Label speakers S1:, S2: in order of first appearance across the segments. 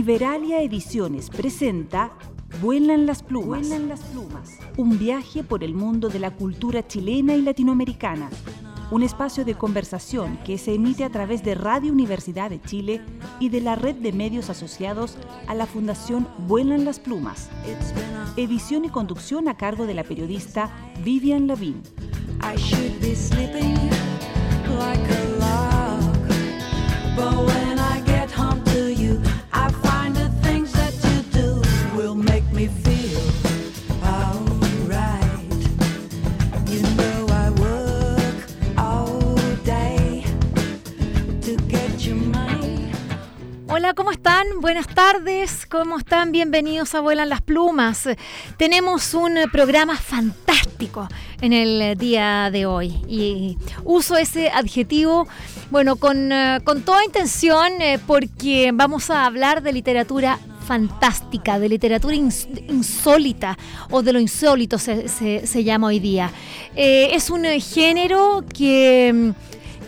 S1: Liberalia Ediciones presenta Vuelan las plumas. las plumas. Un viaje por el mundo de la cultura chilena y latinoamericana. Un espacio de conversación que se emite a través de Radio Universidad de Chile y de la red de medios asociados a la Fundación Vuelan las plumas. Edición y conducción a cargo de la periodista Vivian Lavín.
S2: ¿Cómo están? Buenas tardes, ¿cómo están? Bienvenidos a Vuelan las Plumas. Tenemos un programa fantástico en el día de hoy y uso ese adjetivo, bueno, con, eh, toda intención eh, porque vamos a hablar de literatura fantástica, de literatura insólita o de lo insólito se, llama hoy día. Eh, es un género que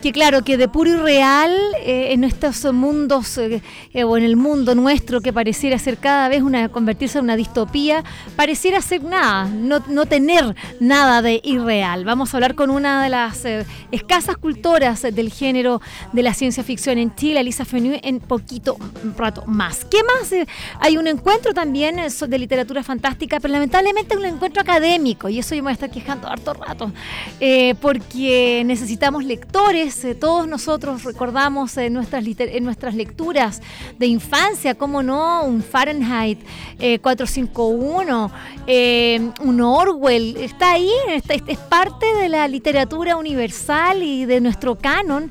S2: que claro, que de puro y real eh, en estos mundos eh, eh, o en el mundo nuestro que pareciera ser cada vez una convertirse en una distopía, pareciera ser nada, no, no tener nada de irreal. Vamos a hablar con una de las escasas cultoras del género de la ciencia ficción en Chile, Elisa Fenu, en poquito rato más. ¿Qué más? hay un encuentro también de literatura fantástica, pero lamentablemente un encuentro académico, y eso yo me voy a estar quejando harto rato, porque necesitamos lectores eh, todos nosotros recordamos en nuestras, en nuestras lecturas de infancia, cómo no, un Fahrenheit 451, eh, eh, un Orwell, está ahí, es, parte de la literatura universal y de nuestro canon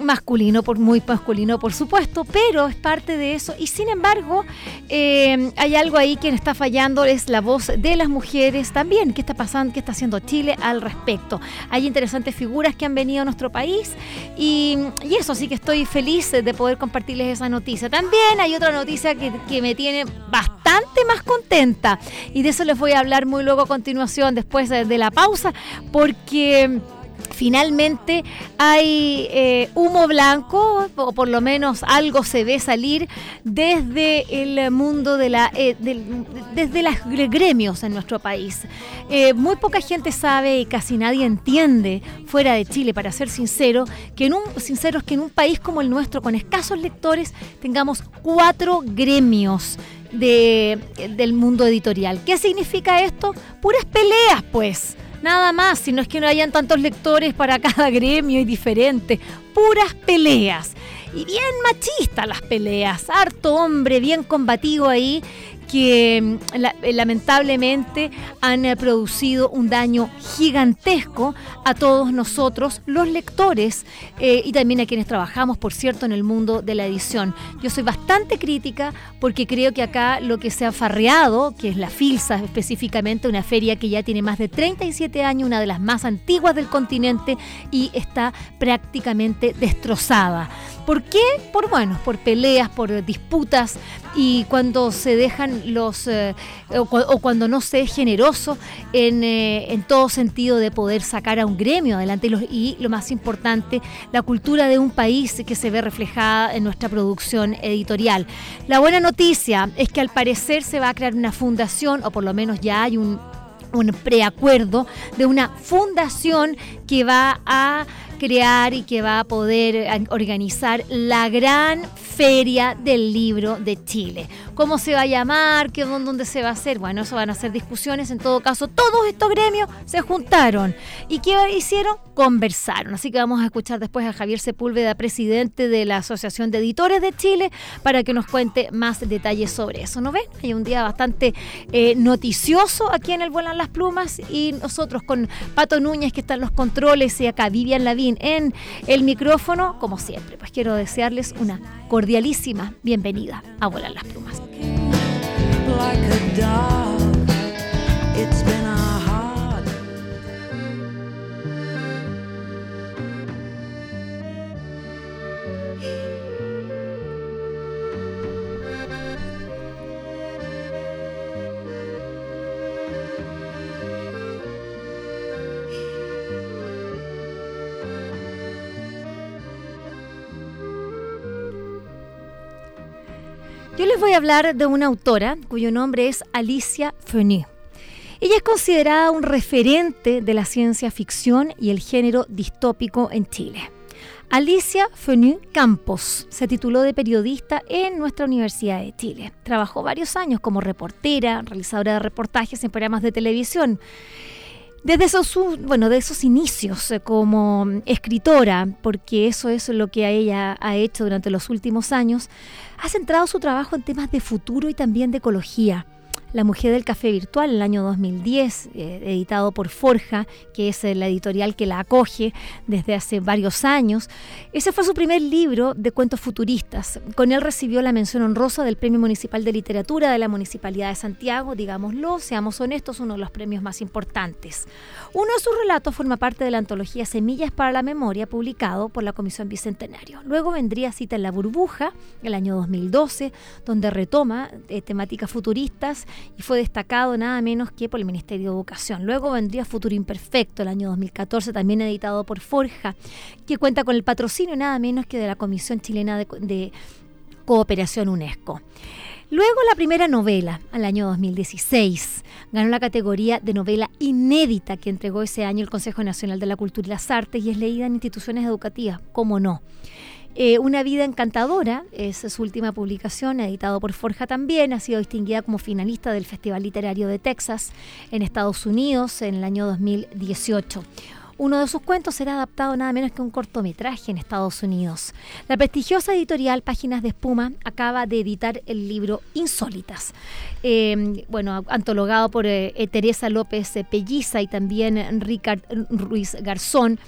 S2: masculino, por, muy masculino por supuesto, pero es parte de eso. Y sin embargo hay algo ahí que está fallando, es la voz de las mujeres también, qué está pasando, qué está haciendo Chile al respecto. Hay interesantes figuras que han venido a nuestro país. Y, eso sí que estoy feliz de poder compartirles esa noticia. También hay otra noticia que, que me tiene bastante más contenta y de eso les voy a hablar muy luego a continuación, después de la pausa, porque finalmente hay eh, humo blanco, o por lo menos algo se ve salir desde el mundo de la, eh, desde los gremios en nuestro país. Eh, muy poca gente sabe y casi nadie entiende fuera de Chile, para ser sincero, que en un, sinceros, que en un país como el nuestro, con escasos lectores, tengamos cuatro gremios. De, del mundo editorial. ¿Qué significa esto? Puras peleas, pues Nada más, si no es que no hayan tantos lectores para cada gremio y diferente. Puras peleas. Y bien machistas las peleas. Harto hombre bien combativo ahí que mm, eh, lamentablemente han eh, producido un daño gigantesco a todos nosotros, los lectores, eh, y también a quienes trabajamos, por cierto, en el mundo de la edición. Yo soy bastante crítica porque creo que acá lo que se ha farreado, que es la FILSA específicamente, una feria que ya tiene más de 37 años, una de las más antiguas del continente, y está prácticamente destrozada. ¿Por qué? Por bueno, por peleas, por disputas y cuando se dejan los eh, o, cuando no se es generoso en, eh, en, todo sentido de poder sacar a un gremio adelante y, lo más importante, la cultura de un país que se ve reflejada en nuestra producción editorial. La buena noticia es que al parecer se va a crear una fundación o por lo menos ya hay un un preacuerdo de una fundación que va a crear y que va a poder eh, organizar la gran feria del libro de Chile. ¿Cómo se va a llamar? ¿Qué, ¿Dónde se va a hacer? Bueno, eso van a ser discusiones. En todo caso, todos estos gremios se juntaron. ¿Y qué hicieron? Conversaron. Así que vamos a escuchar después a Javier Sepúlveda, presidente de la Asociación de Editores de Chile, para que nos cuente más detalles sobre eso. ¿No ven? Hay un día bastante eh, noticioso aquí en el Vuelan las Plumas y nosotros con Pato Núñez, que están los controles, y acá Vivian Lavín en el micrófono, como siempre. Pues quiero desearles una cordialísima bienvenida a Volar las Plumas. Yo les voy a hablar de una autora cuyo nombre es Alicia Fenu. Ella es considerada un referente de la ciencia ficción y el género distópico en Chile. Alicia Fenu Campos se tituló de periodista en nuestra Universidad de Chile. Trabajó varios años como reportera, realizadora de reportajes en programas de televisión. Desde esos, bueno, de esos inicios eh, como escritora, porque eso es lo que ella ha hecho durante los últimos años, ha centrado su trabajo en temas de futuro y también de ecología. La Mujer del Café Virtual, el año 2010, eh, editado por Forja, que es la editorial que la acoge desde hace varios años. Ese fue su primer libro de cuentos futuristas. Con él recibió la mención honrosa del Premio Municipal de Literatura de la Municipalidad de Santiago, digámoslo, seamos honestos, uno de los premios más importantes. Uno de sus relatos forma parte de la antología Semillas para la Memoria, publicado por la Comisión Bicentenario. Luego vendría Cita en la Burbuja, el año 2012, donde retoma eh, temáticas futuristas y fue destacado nada menos que por el Ministerio de Educación. Luego vendría Futuro Imperfecto, el año 2014, también editado por Forja, que cuenta con el patrocinio nada menos que de la Comisión Chilena de, Cooperación UNESCO. Luego la primera novela, al año 2016, ganó la categoría de novela inédita que entregó ese año el Consejo Nacional de la Cultura y las Artes y es leída en instituciones educativas, como no. Eh, Una vida encantadora es su última publicación, editado por Forja también, ha sido distinguida como finalista del Festival Literario de Texas en Estados Unidos en el año 2018. Uno de sus cuentos será adaptado nada menos que un cortometraje en Estados Unidos. La prestigiosa editorial Páginas de Espuma acaba de editar el libro Insólitas, eh, bueno, antologado por eh, Teresa López Pelliza y también Ricard Ruiz Garzón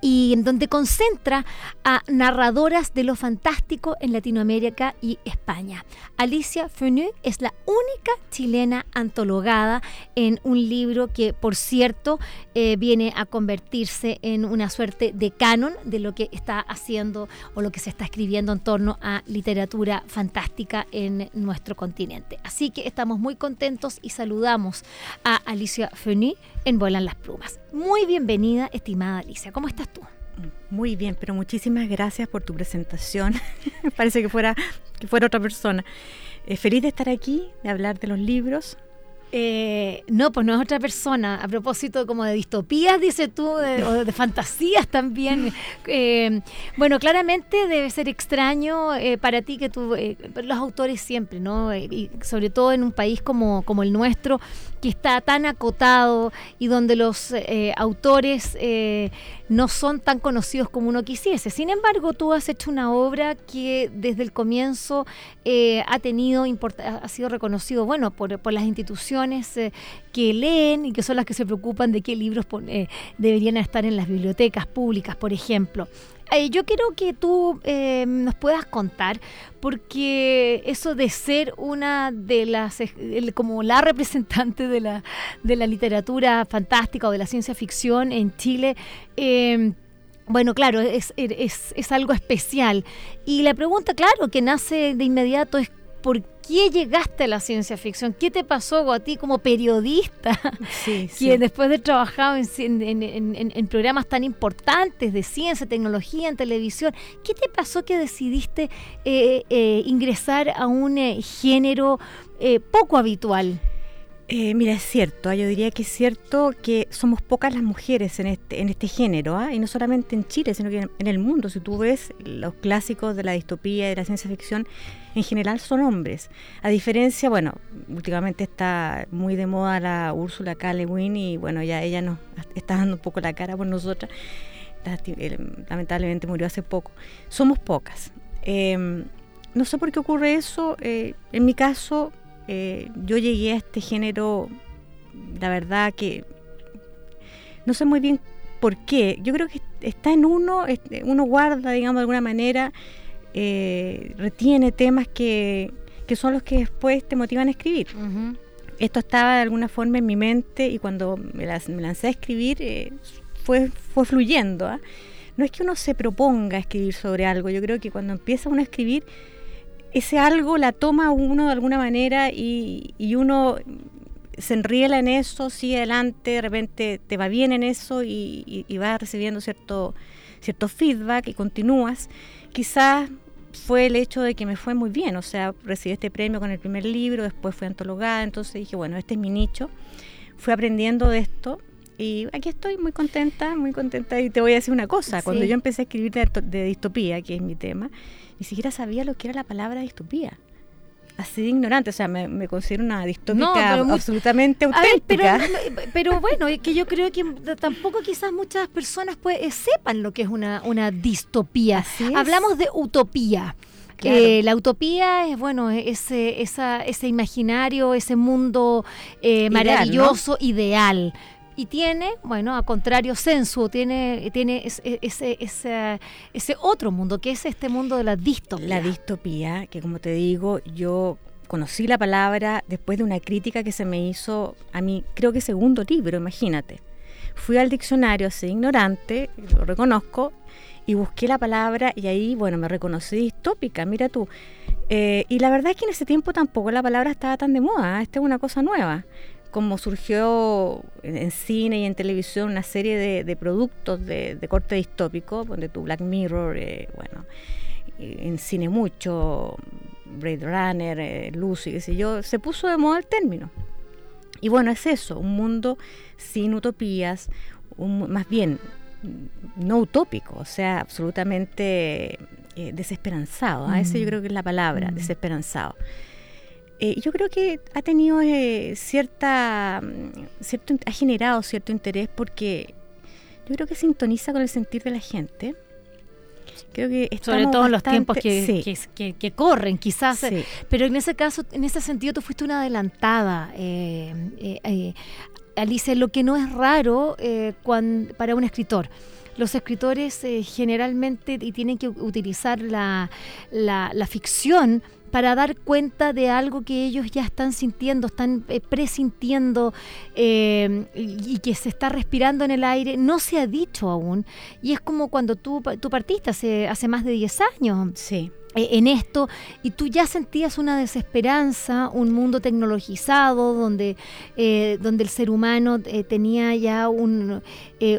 S2: y en donde concentra a narradoras de lo fantástico en Latinoamérica y España. Alicia Fenu es la única chilena antologada en un libro que, por cierto, eh, viene a convertirse en una suerte de canon de lo que está haciendo o lo que se está escribiendo en torno a literatura fantástica en nuestro continente. Así que estamos muy contentos y saludamos a Alicia Fenu en Vuelan las Plumas. Muy bienvenida, estimada Alicia. ¿Cómo estás tú?
S3: Muy bien, pero muchísimas gracias por tu presentación. Parece que fuera, que fuera otra persona. Eh, feliz de estar aquí, de hablar de los libros.
S2: Eh, no, pues no es otra persona. A propósito como de distopías, dice tú, de, o de fantasías también. Eh, bueno, claramente debe ser extraño para ti que tú, los autores siempre, ¿no? y sobre todo en un país como, como el nuestro, que está tan acotado y donde los autores no son tan conocidos como uno quisiese. Sin embargo, tú has hecho una obra que desde el comienzo eh, ha tenido ha sido reconocido, bueno, por, las instituciones eh, que leen y que son las que se preocupan de qué libros eh, deberían estar en las bibliotecas públicas, por ejemplo. Yo quiero que tú nos puedas contar, porque eso de ser una de las, como la representante de la, de la literatura fantástica o de la ciencia ficción en Chile, Em, bueno, claro, es, es, algo especial. Y la pregunta, claro, que nace de inmediato es ¿por qué llegaste a la ciencia ficción? ¿Qué te pasó a ti como periodista? Sí, que después de trabajado en, programas tan importantes de ciencia, tecnología, en televisión, ¿qué te pasó que decidiste eh, eh, ingresar a un eh, género poco habitual?
S3: Eh, mira, es cierto, ¿ah? yo diría que es cierto que somos pocas las mujeres en este, en este género, ¿ah? y no solamente en Chile, sino que en, el mundo. Si tú ves los clásicos de la distopía y de la ciencia ficción, en general son hombres. A diferencia, bueno, últimamente está muy de moda la Úrsula K. Le y bueno, ya ella nos está dando un poco la cara por nosotras. Eh, lamentablemente murió hace poco. Somos pocas. Em, no sé por qué ocurre eso. Eh, en mi caso, eh, yo llegué a este género, la verdad que no sé muy bien por qué. Yo creo que está en uno, uno guarda, digamos, de alguna manera, eh, retiene temas que, son los que después te motivan a escribir. Esto estaba de alguna forma en mi mente y cuando me, lancé a escribir eh, fue, fue fluyendo. ¿ah? No es que uno se proponga escribir sobre algo, yo creo que cuando empieza uno a escribir, ese algo la toma uno de alguna manera y, uno se enriela en eso, sigue adelante, de repente te va bien en eso y, y, vas recibiendo cierto, cierto feedback y continúas. Quizás fue el hecho de que me fue muy bien, o sea, recibí este premio con el primer libro, después fui antologada, entonces dije, bueno, este es mi nicho. Fui aprendiendo de esto y aquí estoy muy contenta, muy contenta. Y te voy a decir una cosa, cuando yo empecé a escribir de, distopía, que es mi tema, ni siquiera sabía lo que era la palabra distopía así de ignorante, o sea, me, considero una distópica absolutamente auténtica.
S2: pero, bueno, es que yo creo que tampoco quizás muchas personas pues, eh, sepan lo que es una, una distopía. Hablamos de utopía. Eh, la utopía es, bueno, ese, esa, ese imaginario, ese mundo eh, maravilloso, ideal y tiene, bueno, a contrario sensuo, tiene, tiene ese, ese, ese, otro mundo, que es este mundo de la distopía.
S3: La distopía, que como te digo, yo conocí la palabra después de una crítica que se me hizo a mi, creo que segundo libro, imagínate. Fui al diccionario así ignorante, lo reconozco, y busqué la palabra y ahí, bueno, me reconocí distópica, mira tú. Eh, y la verdad es que en ese tiempo tampoco la palabra estaba tan de moda, ¿eh? esta es una cosa nueva como surgió en, cine y en televisión una serie de, productos de, corte distópico, donde tu Black Mirror, eh, bueno, en cine mucho, Blade Runner, eh, Lucy, qué sé yo, se puso de moda el término. Y bueno, es eso, un mundo sin utopías, más bien no utópico, o sea, absolutamente eh, desesperanzado. A ¿ah? eso yo mm. creo que es la palabra, mm. desesperanzado. Eh, yo creo que ha tenido eh, cierta, mm, cierto, ha generado cierto interés porque yo creo que sintoniza con el sentir de la gente.
S2: Creo que sobre todo en los tiempos que, que, corren, quizás. Pero en ese caso, en ese sentido, tú fuiste una adelantada. Eh, Alice, lo que no es raro para un escritor los escritores generalmente tienen que utilizar la, la, la, ficción para dar cuenta de algo que ellos ya están sintiendo, están eh, presintiendo eh, y, que se está respirando en el aire, no se ha dicho aún. Y es como cuando tú, tú partiste hace, hace más de 10 años.
S3: Sí.
S2: Eh, en esto y tú ya sentías una desesperanza, un mundo tecnologizado donde, eh, donde el ser humano eh, tenía ya un,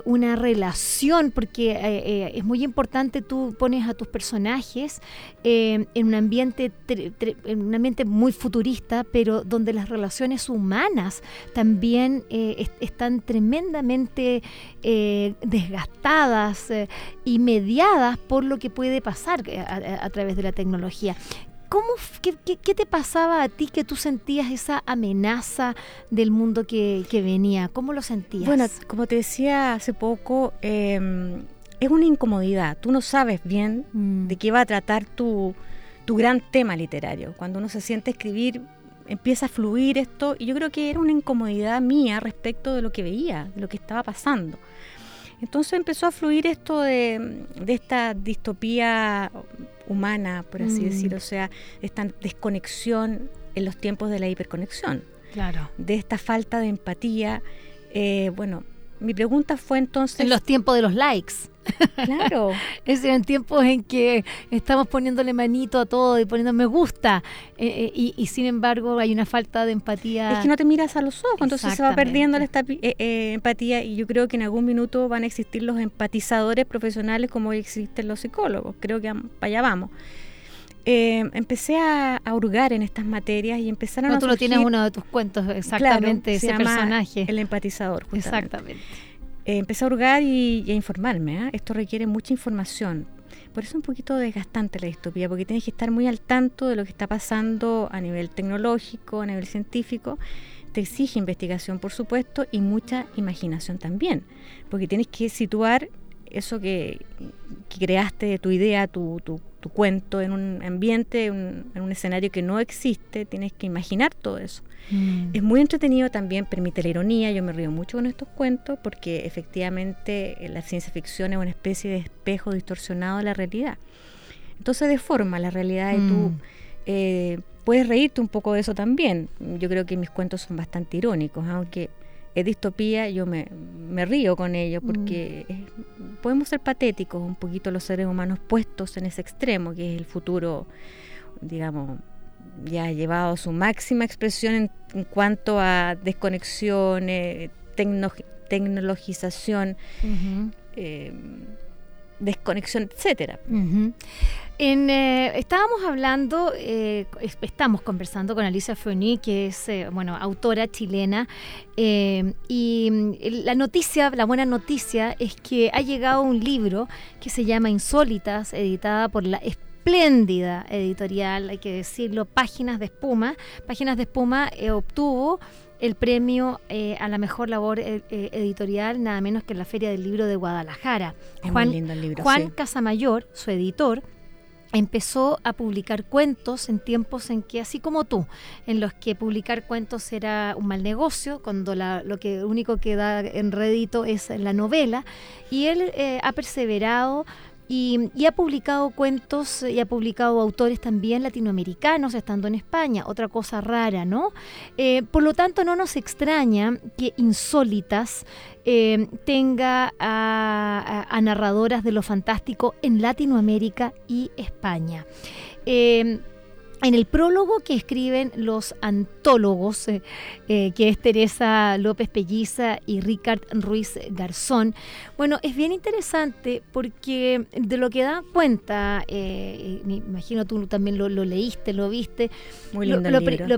S2: una relación, porque es muy importante, tú pones a tus personajes en, un ambiente, en un ambiente muy futurista, pero donde las relaciones humanas también están tremendamente desgastadas y mediadas por lo que puede pasar a, a través de la tecnología. ¿Cómo, qué, qué, te pasaba a ti que tú sentías esa amenaza del mundo que, que venía? ¿Cómo lo sentías?
S3: Bueno, como te decía hace poco, em, es una incomodidad. Tú no sabes bien mm. de qué va a tratar tu, tu gran tema literario. Cuando uno se siente escribir, empieza a fluir esto y yo creo que era una incomodidad mía respecto de lo que veía, de lo que estaba pasando. Entonces empezó a fluir esto de, esta distopía humana, por así mm. decirlo, o sea, esta desconexión en los tiempos de la hiperconexión.
S2: Claro.
S3: De esta falta de empatía. Eh, bueno, mi pregunta fue entonces...
S2: En los tiempos de los likes.
S3: Claro.
S2: es en tiempos en que estamos poniéndole manito a todo y poniendo me gusta eh, eh, y, sin embargo hay una falta de empatía.
S3: Es que no te miras a los ojos, entonces se va perdiendo la eh, empatía y yo creo que en algún minuto van a existir los empatizadores profesionales como existen los psicólogos. Creo que para allá vamos. empecé a, hurgar en estas materias y empezaron
S2: no,
S3: a
S2: tú lo tienes uno de tus cuentos exactamente ese personaje
S3: el empatizador
S2: exactamente
S3: eh, empecé a hurgar y, a informarme. ¿ah? Esto requiere mucha información. Por eso es un poquito desgastante la distopía, porque tienes que estar muy al tanto de lo que está pasando a nivel tecnológico, a nivel científico. Te exige investigación, por supuesto, y mucha imaginación también, porque tienes que situar eso que, creaste de tu idea, tu, tu, tu, cuento en un ambiente, en un escenario que no existe, tienes que imaginar todo eso. Mm. Es muy entretenido también, permite la ironía, yo me río mucho con estos cuentos porque efectivamente eh, la ciencia ficción es una especie de espejo distorsionado de la realidad. Entonces deforma la realidad y tú mm. eh, puedes reírte un poco de eso también. Yo creo que mis cuentos son bastante irónicos, aunque es distopía, yo me, río con ellos porque mm. podemos ser patéticos un poquito los seres humanos puestos en ese extremo, que es el futuro, digamos, ya llevado a su máxima expresión en, cuanto a desconexión, tecnologización, eh, desconexión, etcétera.
S2: En, eh, estábamos hablando, eh, estamos conversando con Alicia Foni, que es eh, bueno autora chilena, y mm, la noticia, la buena noticia es que ha llegado un libro que se llama Insólitas, editada por la espléndida editorial, hay que decirlo, Páginas de Espuma. Páginas de Espuma obtuvo el premio a la mejor labor editorial, nada menos que en la Feria del Libro de Guadalajara.
S3: Juan, libro,
S2: Juan Casamayor, su editor, empezó a publicar cuentos en tiempos en que, así como tú, en los que publicar cuentos era un mal negocio, cuando lo que único que da en rédito es la novela, y él eh, ha perseverado y, ha publicado cuentos y ha publicado autores también latinoamericanos estando en España, otra cosa rara, ¿no? Eh, por lo tanto, no nos extraña que Insólitas eh, tenga a, narradoras de lo fantástico en Latinoamérica y España. Eh, en el prólogo que escriben los antólogos, eh, eh, que es Teresa López Pelliza y Ricard Ruiz Garzón, bueno, es bien interesante porque de lo que da cuenta, eh, me imagino tú también lo, leíste, lo viste.
S3: Muy lindo el libro.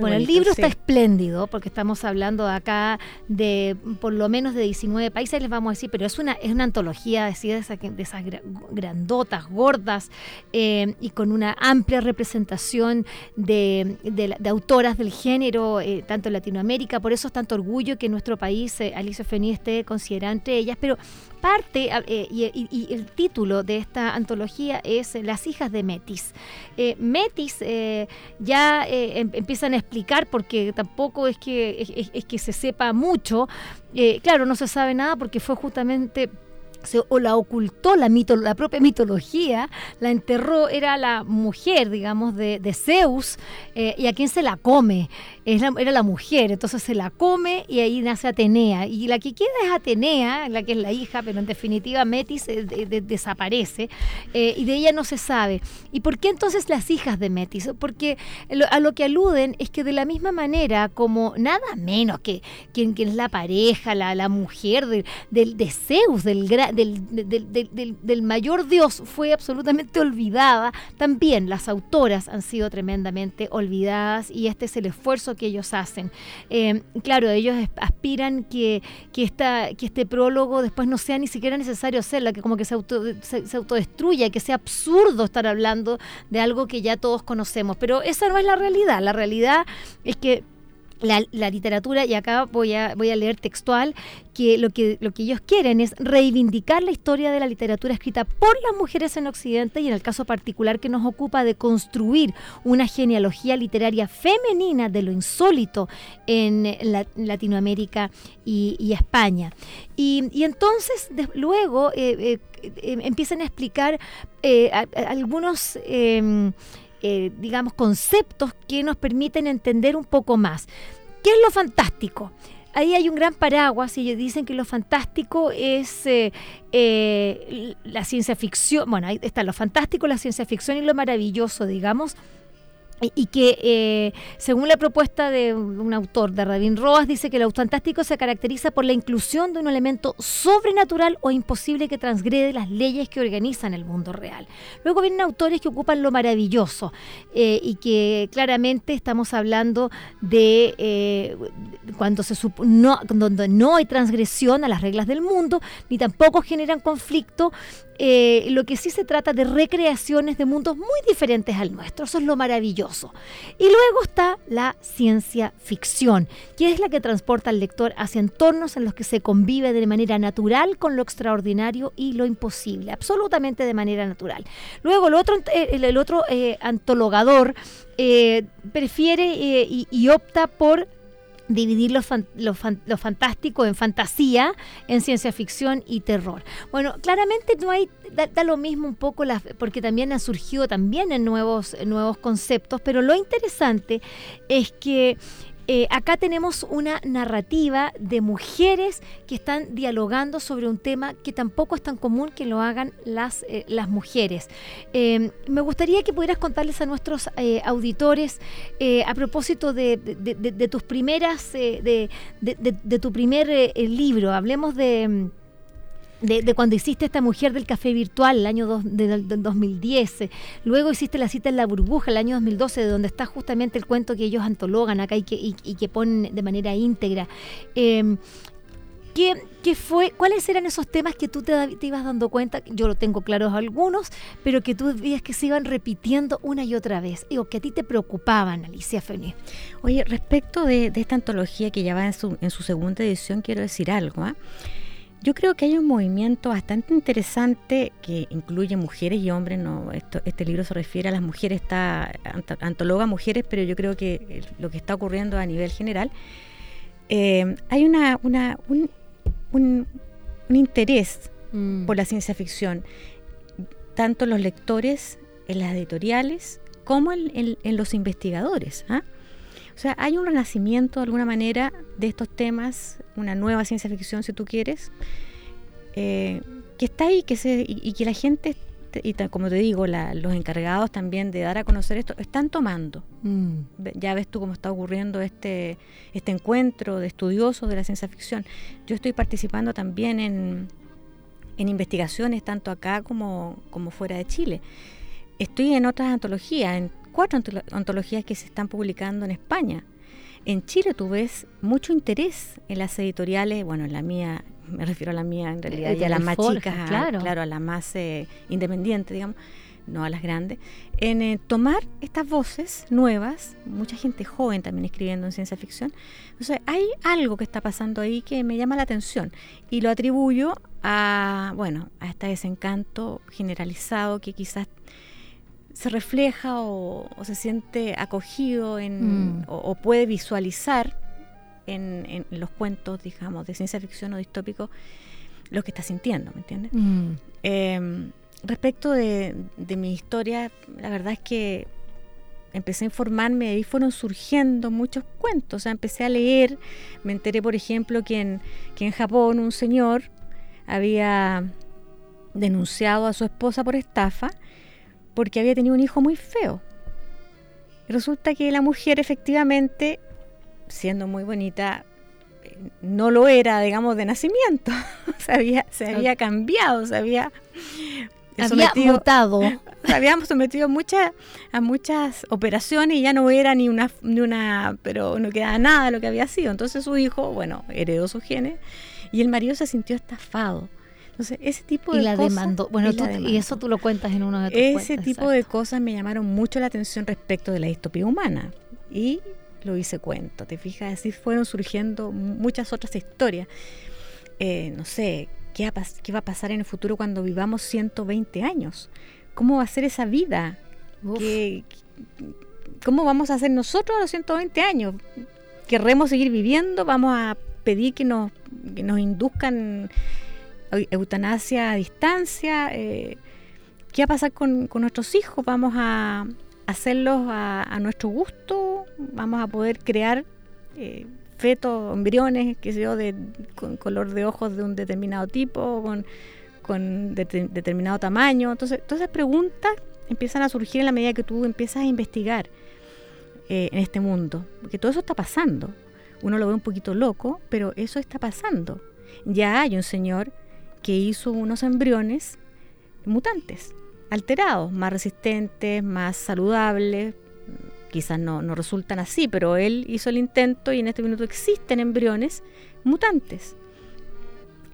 S2: bueno, el libro está espléndido porque estamos hablando acá de por lo menos de 19 países, les vamos a decir, pero es una, es una antología de esas, de esas grandotas, gordas y con una amplia representación de, autoras del género, eh, tanto en Latinoamérica, por eso es tanto orgullo que nuestro país, eh, Alicia Feni, esté considerada entre ellas, pero parte, eh, y, el título de esta antología es Las hijas de Metis. Metis ya em, empiezan a explicar, porque tampoco es que, es que se sepa mucho, claro, no se sabe nada porque fue justamente o la ocultó la, mito, la propia mitología, la enterró, era la mujer, digamos, de, Zeus, eh, y a quién se la come, era la mujer, entonces se la come y ahí nace Atenea. Y la que queda es Atenea, la que es la hija, pero en definitiva Metis eh, desaparece eh, y de ella no se sabe. ¿Y por qué entonces las hijas de Metis? Porque a lo que aluden es que de la misma manera como nada menos que quien, es la pareja, la, la mujer de, de Zeus, del, del, del, mayor dios, fue absolutamente olvidada, también las autoras han sido tremendamente olvidadas y este es el esfuerzo que ellos hacen. Eh, claro, ellos aspiran que, que, esta, que este prólogo después no sea ni siquiera necesario hacerla, que como que se, auto, se, autodestruya, que sea absurdo estar hablando de algo que ya todos conocemos. Pero esa no es la realidad. La realidad es que la, literatura, y acá voy a, voy a leer textual, que lo, que lo que ellos quieren es reivindicar la historia de la literatura escrita por las mujeres en Occidente y en el caso particular que nos ocupa de construir una genealogía literaria femenina de lo insólito en Latinoamérica y, España. Y, entonces luego eh, eh, em, empiezan a explicar eh, algunos em, eh, digamos, conceptos que nos permiten entender un poco más. ¿Qué es lo fantástico? Ahí hay un gran paraguas y dicen que lo fantástico es eh, eh, la ciencia ficción, bueno, ahí está lo fantástico, la ciencia ficción y lo maravilloso, digamos, y que eh, según la propuesta de un autor, de Rabin Roas, dice que lo fantástico se caracteriza por la inclusión de un elemento sobrenatural o imposible que transgrede las leyes que organizan el mundo real. Luego vienen autores que ocupan lo maravilloso eh, y que claramente estamos hablando de eh, cuando se no, donde no hay transgresión a las reglas del mundo, ni tampoco generan conflicto eh, lo que sí se trata de recreaciones de mundos muy diferentes al nuestro. Eso es lo maravilloso. Y luego está la ciencia ficción, que es la que transporta al lector hacia entornos en los que se convive de manera natural con lo extraordinario y lo imposible, absolutamente de manera natural. Luego el otro, eh, el, otro eh, antologador prefiere y opta por dividir lo, fantástico en fantasía, en ciencia ficción y terror. Bueno, claramente no hay, da, lo mismo un poco, porque también ha surgido también en nuevos, nuevos conceptos, pero lo interesante es que eh, acá tenemos una narrativa de mujeres que están dialogando sobre un tema que tampoco es tan común que lo hagan las, eh, las mujeres. Em, me gustaría que pudieras contarles a nuestros eh, auditores a propósito de, tus primeras, de, tu primer libro, hablemos de de, cuando hiciste esta mujer del café virtual, el año del, 2010. Luego hiciste la cita en la burbuja, el año 2012, de donde está justamente el cuento que ellos antologan acá y que, y, que ponen de manera íntegra. Em, ¿Qué, fue? ¿Cuáles eran esos temas que tú te, ibas dando cuenta? Yo lo tengo claros algunos, pero que tú veías que se iban repitiendo una y otra vez, o que a ti te preocupaban, Alicia Feni.
S3: Oye, respecto de, esta antología que ya va en su, en su segunda edición, quiero decir algo. ¿ah? Yo creo que hay un movimiento bastante interesante que incluye mujeres y hombres. No, este libro se refiere a las mujeres, está antologa mujeres, pero yo creo que lo que está ocurriendo a nivel general. Eh, hay una, una un, un, interés mm. por la ciencia ficción, tanto en los lectores, en las editoriales, como en, los investigadores. ¿ah? O sea, hay un renacimiento de alguna manera de estos temas, una nueva ciencia ficción, si tú quieres, eh, que está ahí que se, y, que la gente, y como te digo, los encargados también de dar a conocer esto, están tomando. Mm. Ya ves tú cómo está ocurriendo este, este encuentro de estudiosos de la ciencia ficción. Yo estoy participando también en, en investigaciones, tanto acá como, como fuera de Chile. Estoy en otras antologías, en cuatro antologías que se están publicando en España. En Chile tú ves mucho interés en las editoriales, bueno, en la mía, me refiero a la mía en realidad, y a las más chicas, claro. a las más eh, independientes, digamos, no a las grandes, en eh, tomar estas voces nuevas, mucha gente joven también escribiendo en ciencia ficción. Entonces, hay algo que está pasando ahí que me llama la atención y lo atribuyo a, bueno, a este desencanto generalizado que quizás se refleja o, se siente acogido en, mm. o, puede visualizar en, los cuentos, digamos, de ciencia ficción o distópico lo que está sintiendo, ¿me entiendes? Mm. Em, respecto de, mi historia, la verdad es que empecé a informarme, ahí fueron surgiendo muchos cuentos, o sea, empecé a leer, me enteré, por ejemplo, que en, que en Japón un señor había denunciado a su esposa por estafa porque había tenido un hijo muy feo. resulta que la mujer efectivamente, siendo muy bonita, no lo era, digamos, de nacimiento. se, había, se había cambiado, se había,
S2: sometido, mutado.
S3: Se habíamos sometido muchas, a muchas operaciones y ya no era ni una, ni una, pero no quedaba nada de lo que había sido. Entonces su hijo, bueno, heredó sus genes y el marido se sintió estafado entonces, ese tipo de
S2: y la
S3: cosas.
S2: Demandó. Bueno, y, eso tú lo cuentas en uno de tus
S3: Ese tipo de cosas me llamaron mucho la atención respecto de la distopía humana. Y lo hice cuento, ¿te fijas? Así fueron surgiendo muchas otras historias. Eh, no sé, ¿qué va, ¿qué va a pasar en el futuro cuando vivamos 120 años? ¿Cómo va a ser esa vida? ¿Cómo vamos a hacer nosotros a los 120 años? ¿Querremos seguir viviendo? ¿Vamos a pedir que nos, que nos induzcan eutanasia a distancia. Eh, ¿Qué va a pasar con, nuestros hijos? ¿Vamos a hacerlos a, nuestro gusto? ¿Vamos a poder crear eh, fetos, embriones, qué sé yo, de, con color de ojos de un determinado tipo, con, con determinado tamaño? Entonces, todas esas preguntas empiezan a surgir en la medida que tú empiezas a investigar eh, en este mundo, porque todo eso está pasando. Uno lo ve un poquito loco, pero eso está pasando. Ya hay un señor que hizo unos embriones mutantes, alterados, más resistentes, más saludables. Quizás no, no resultan así, pero él hizo el intento y en este minuto existen embriones mutantes.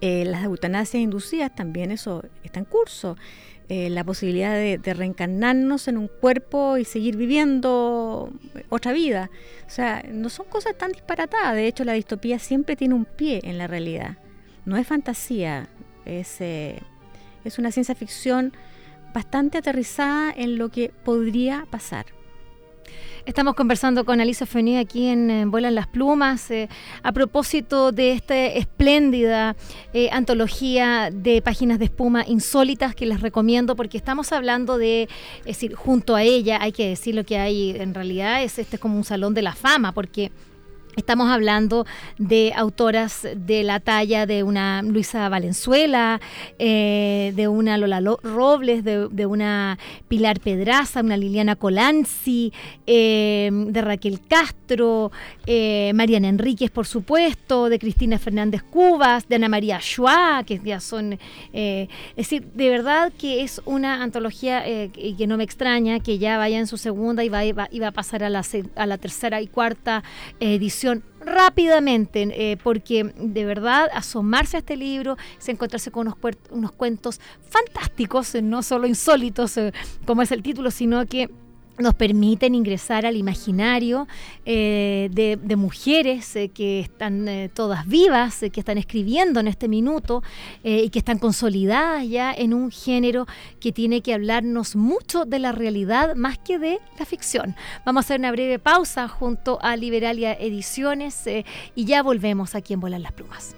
S3: Eh, las eutanasias inducidas también eso está en curso. Eh, la posibilidad de, de, reencarnarnos en un cuerpo y seguir viviendo otra vida. O sea, no son cosas tan disparatadas. De hecho, la distopía siempre tiene un pie en la realidad. No es fantasía, es, eh, es una ciencia ficción bastante aterrizada en lo que podría pasar.
S2: Estamos conversando con Alicia Feni aquí en Vuelan las Plumas eh, a propósito de esta espléndida eh, antología de páginas de espuma insólitas que les recomiendo porque estamos hablando de, es decir, junto a ella hay que decir lo que hay en realidad es este es como un salón de la fama porque Estamos hablando de autoras de la talla de una Luisa Valenzuela, eh, de una Lola Robles, de, una Pilar Pedraza, una Liliana Colanzi, eh, de Raquel Castro, eh, Mariana Enríquez, por supuesto, de Cristina Fernández Cubas, de Ana María Schwa, que ya son... es decir, de verdad que es una antología que no me extraña que ya vaya en su segunda y va, y va, a pasar a la tercera y cuarta edición rápidamente, eh, porque de verdad asomarse a este libro es encontrarse con unos, unos cuentos fantásticos, eh, no solo insólitos, eh, como es el título, sino que nos permiten ingresar al imaginario eh, de, mujeres eh, que están eh, todas vivas, que están escribiendo en este minuto y que están consolidadas ya en un género que tiene que hablarnos mucho de la realidad más que de la ficción. Vamos a hacer una breve pausa junto a Liberalia Ediciones y ya volvemos aquí en Volar las Plumas.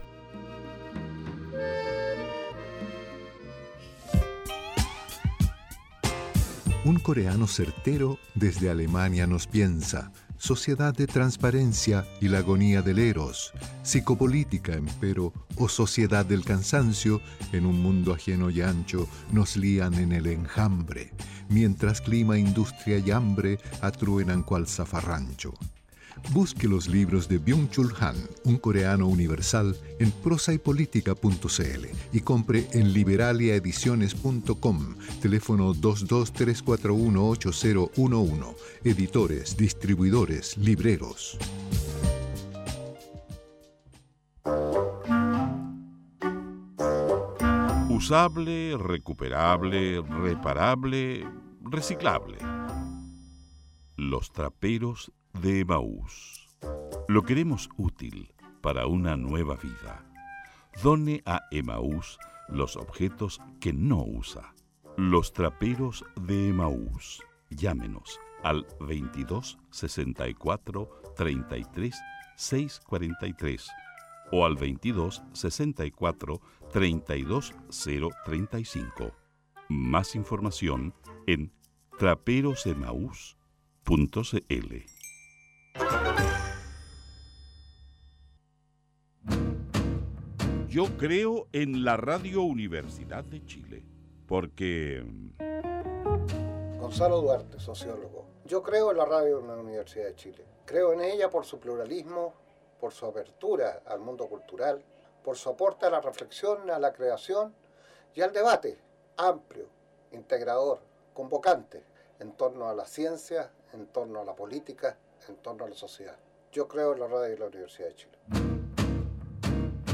S4: Un coreano certero desde Alemania nos piensa, sociedad de transparencia y la agonía del eros, psicopolítica, empero, o sociedad del cansancio, en un mundo ajeno y ancho, nos lían en el enjambre, mientras clima, industria y hambre atruenan cual zafarrancho. Busque los libros de Byung-Chul Han, un coreano universal, en prosaypolitica.cl y compre en liberaliaediciones.com, teléfono 223418011, editores, distribuidores, libreros.
S5: Usable, recuperable, reparable, reciclable. Los traperos de Emaús. Lo queremos útil para una nueva vida. Done a Emaús los objetos que no usa. Los traperos de Emaús. Llámenos al 22 64 33 643 o al 22 64 32 035. Más información en traperosemaús.cl. Yo creo en la Radio Universidad de Chile, porque...
S6: Gonzalo Duarte, sociólogo. Yo creo en la Radio Universidad de Chile. Creo en ella por su pluralismo, por su apertura al mundo cultural, por su aporte a la reflexión, a la creación y al debate amplio, integrador, convocante en torno a la ciencia, en torno a la política, en torno a la sociedad. Yo creo en la radio de la Universidad de Chile.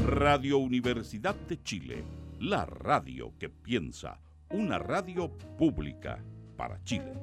S5: Radio Universidad de Chile, la radio que piensa, una radio pública para Chile.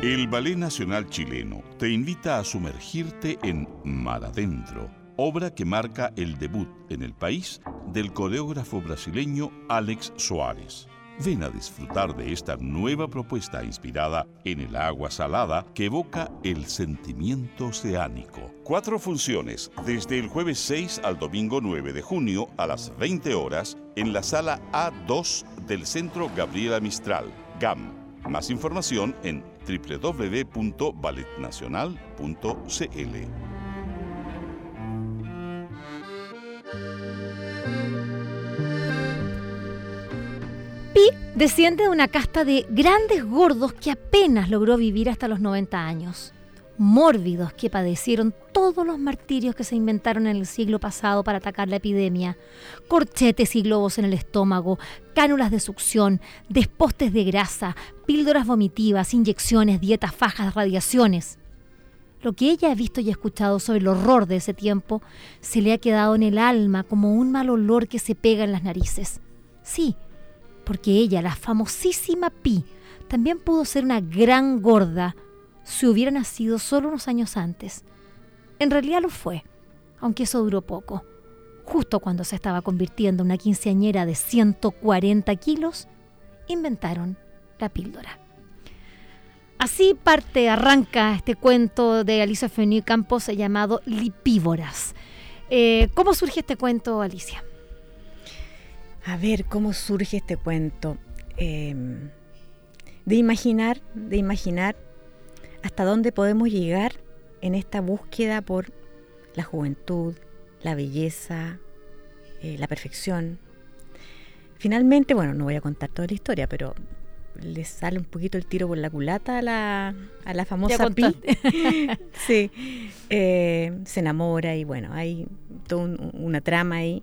S5: El Ballet Nacional Chileno te invita a sumergirte en Mar Adentro obra que marca el debut en el país del coreógrafo brasileño Alex Soares. Ven a disfrutar de esta nueva propuesta inspirada en el agua salada que evoca el sentimiento oceánico. Cuatro funciones desde el jueves 6 al domingo 9 de junio a las 20 horas en la sala A2 del Centro Gabriela Mistral, GAM. Más información en www.balletnacional.cl.
S2: desciende de una casta de grandes gordos que apenas logró vivir hasta los 90 años. Mórbidos que padecieron todos los martirios que se inventaron en el siglo pasado para atacar la epidemia. Corchetes y globos en el estómago, cánulas de succión, despostes de grasa, píldoras vomitivas, inyecciones, dietas, fajas, radiaciones. Lo que ella ha visto y escuchado sobre el horror de ese tiempo se le ha quedado en el alma como un mal olor que se pega en las narices. Sí, porque ella, la famosísima Pi, también pudo ser una gran gorda si hubiera nacido solo unos años antes. En realidad lo fue, aunque eso duró poco. Justo cuando se estaba convirtiendo en una quinceañera de 140 kilos, inventaron la píldora. Así parte, arranca este cuento de Alicia Fenú Campos llamado Lipívoras. Eh, ¿Cómo surge este cuento, Alicia?
S3: A ver, ¿cómo surge este cuento? em, de imaginar, de imaginar hasta dónde podemos llegar en esta búsqueda por la juventud, la belleza, eh, la perfección. Finalmente, bueno, no voy a contar toda la historia, pero le sale un poquito el tiro por la culata a la, a la famosa Pi. sí. Eh, se enamora y bueno, hay toda una trama ahí.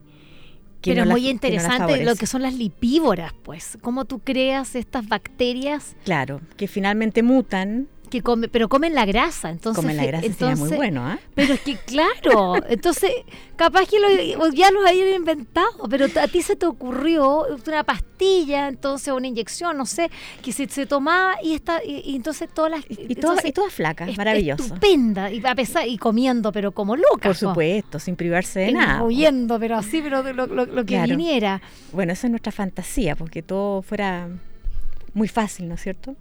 S2: Pero es muy interesante lo que son las lipívoras, pues. Cómo tú creas estas bacterias.
S3: Claro, que finalmente mutan
S2: que come, pero comen la grasa, entonces
S3: comen la grasa entonces, muy bueno, ¿ah?
S2: Pero es que claro, entonces capaz que lo, ya los hayan inventado, pero a ti se te ocurrió una pastilla, entonces una inyección, no sé, que se, se tomaba y está y, entonces todas las
S3: y, todas y todas flacas, maravilloso,
S2: estupenda y a pesar y comiendo pero como loca,
S3: por supuesto, sin privarse de nada,
S2: huyendo, pero así, pero lo, lo, que viniera.
S3: Bueno, esa es nuestra fantasía, porque todo fuera muy fácil, ¿no es cierto?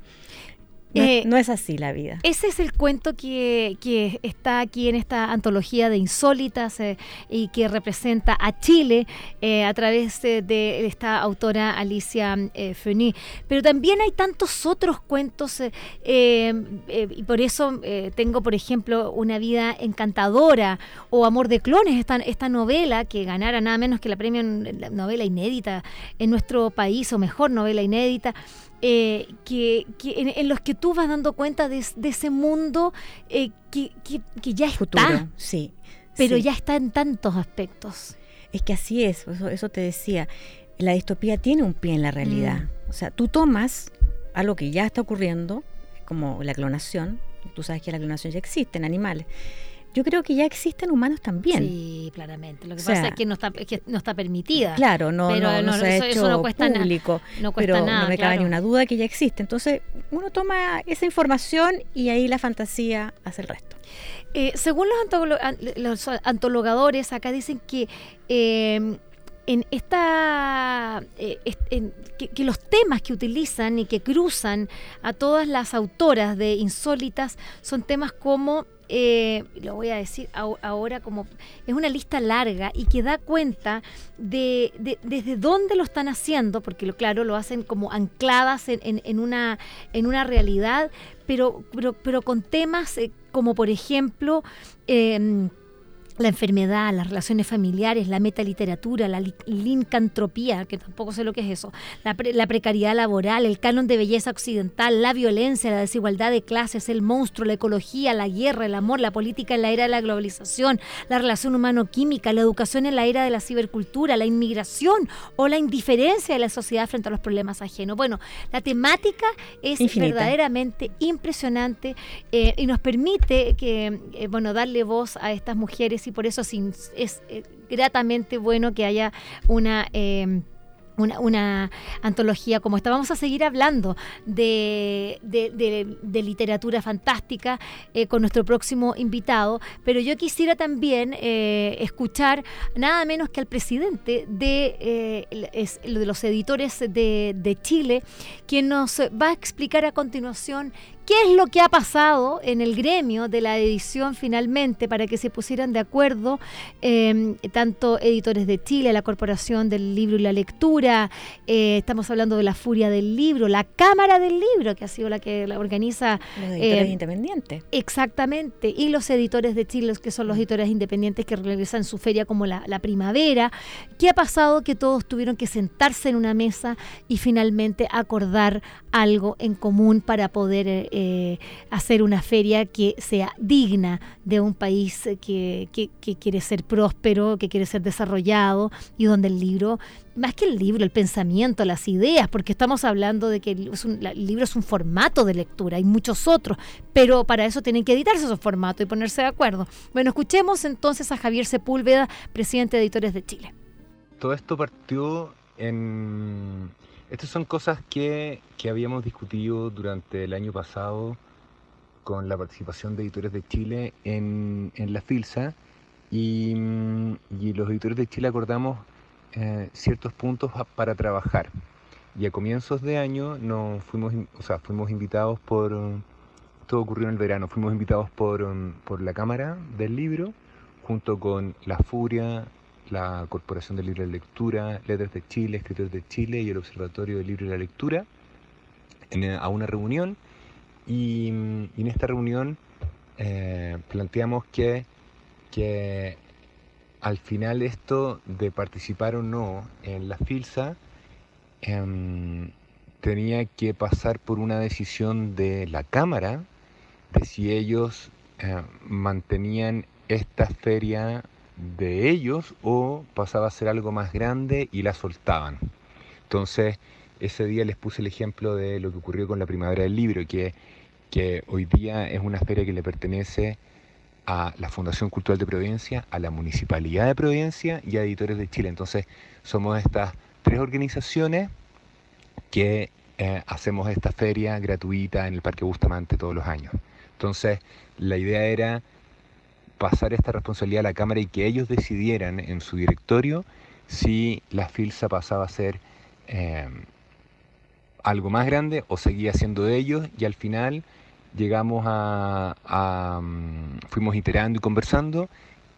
S3: Eh, no, es así la vida.
S2: Ese es el cuento que, está aquí en esta antología de insólitas eh, y que representa a Chile eh, a través de, esta autora Alicia Feni. Pero también hay tantos otros cuentos y por eso tengo, por ejemplo, Una vida encantadora o Amor de clones, esta, esta novela que ganara nada menos que la premio novela inédita en nuestro país o mejor novela inédita. Eh, que, en, los que tú vas dando cuenta de, ese mundo eh, que, ya está.
S3: sí.
S2: Pero ya está en tantos aspectos.
S3: Es que así es, eso, te decía. La distopía tiene un pie en la realidad. Mm. O sea, tú tomas algo que ya está ocurriendo, como la clonación, tú sabes que la clonación ya existe en animales, yo creo que ya existen humanos también.
S2: Sí, claramente. Lo que pasa es que no está, que no está permitida.
S3: Claro, no, no, no, se ha hecho cuesta público. no cuesta pero no me cabe ni una duda que ya existe. Entonces, uno toma esa información y ahí la fantasía hace el resto.
S2: Eh, según los, antologadores, acá dicen que eh, en esta eh, que, los temas que utilizan y que cruzan a todas las autoras de insólitas son temas como eh, lo voy a decir ahora como es una lista larga y que da cuenta de, desde dónde lo están haciendo, porque lo, claro, lo hacen como ancladas en, una, en una realidad, pero, pero, pero con temas eh, como por ejemplo... La enfermedad, las relaciones familiares, la metaliteratura, la lincantropía, que tampoco sé lo que es eso, la, precariedad laboral, el canon de belleza occidental, la violencia, la desigualdad de clases, el monstruo, la ecología, la guerra, el amor, la política en la era de la globalización, la relación humano-química, la educación en la era de la cibercultura, la inmigración o la indiferencia de la sociedad frente a los problemas ajenos. Bueno, la temática es verdaderamente impresionante eh, y nos permite que, eh, bueno, darle voz a estas mujeres y por eso es eh, gratamente bueno que haya una... Eh, una, antología como esta. Vamos a seguir hablando de, literatura fantástica eh, con nuestro próximo invitado, pero yo quisiera también escuchar nada menos que al presidente de, de los editores de, de Chile, quien nos va a explicar a continuación ¿Qué es lo que ha pasado en el gremio de la edición finalmente para que se pusieran de acuerdo em, tanto editores de Chile, la Corporación del Libro y la Lectura, eh, estamos hablando de la Furia del Libro, la Cámara del Libro, que ha sido la que la organiza...
S3: Los editores em, independientes.
S2: Exactamente, y los editores de Chile, que son los editores independientes que realizan su feria como la, la primavera. ¿Qué ha pasado? Que todos tuvieron que sentarse en una mesa y finalmente acordar algo en común para poder eh, eh, hacer una feria que sea digna de un país que, quiere ser próspero, que quiere ser desarrollado y donde el libro, más que el libro, el pensamiento, las ideas, porque estamos hablando de que el, libro es un formato de lectura, hay muchos otros, pero para eso tienen que editarse esos formatos y ponerse de acuerdo. Bueno, escuchemos entonces a Javier Sepúlveda, presidente de Editores de Chile.
S7: Todo esto partió en estas son cosas que, habíamos discutido durante el año pasado con la participación de editores de Chile en, la FILSA y, los editores de Chile acordamos eh, ciertos puntos para trabajar. Y a comienzos de año nos fuimos, o sea, fuimos invitados por, todo ocurrió en el verano, fuimos invitados por, por la Cámara del Libro, junto con La Furia, la Corporación de Lectura, Letras de Chile, Escritores de Chile y el Observatorio del Libro y la Lectura, a una reunión. Y, en esta reunión eh, planteamos que, que al final esto de participar o no en la FILSA em, tenía que pasar por una decisión de la Cámara de si ellos eh, mantenían esta feria de ellos o pasaba a ser algo más grande y la soltaban. Entonces, ese día les puse el ejemplo de lo que ocurrió con la Primavera del Libro, que, que hoy día es una feria que le pertenece a la Fundación Cultural de Providencia, a la Municipalidad de Providencia y a Editores de Chile. Entonces, somos estas tres organizaciones que eh, hacemos esta feria gratuita en el Parque Bustamante todos los años. Entonces, la idea era pasar esta responsabilidad a la Cámara y que ellos decidieran en su directorio si la FILSA pasaba a ser eh, algo más grande o seguía siendo de ellos. Y al final llegamos a, mm, fuimos iterando y conversando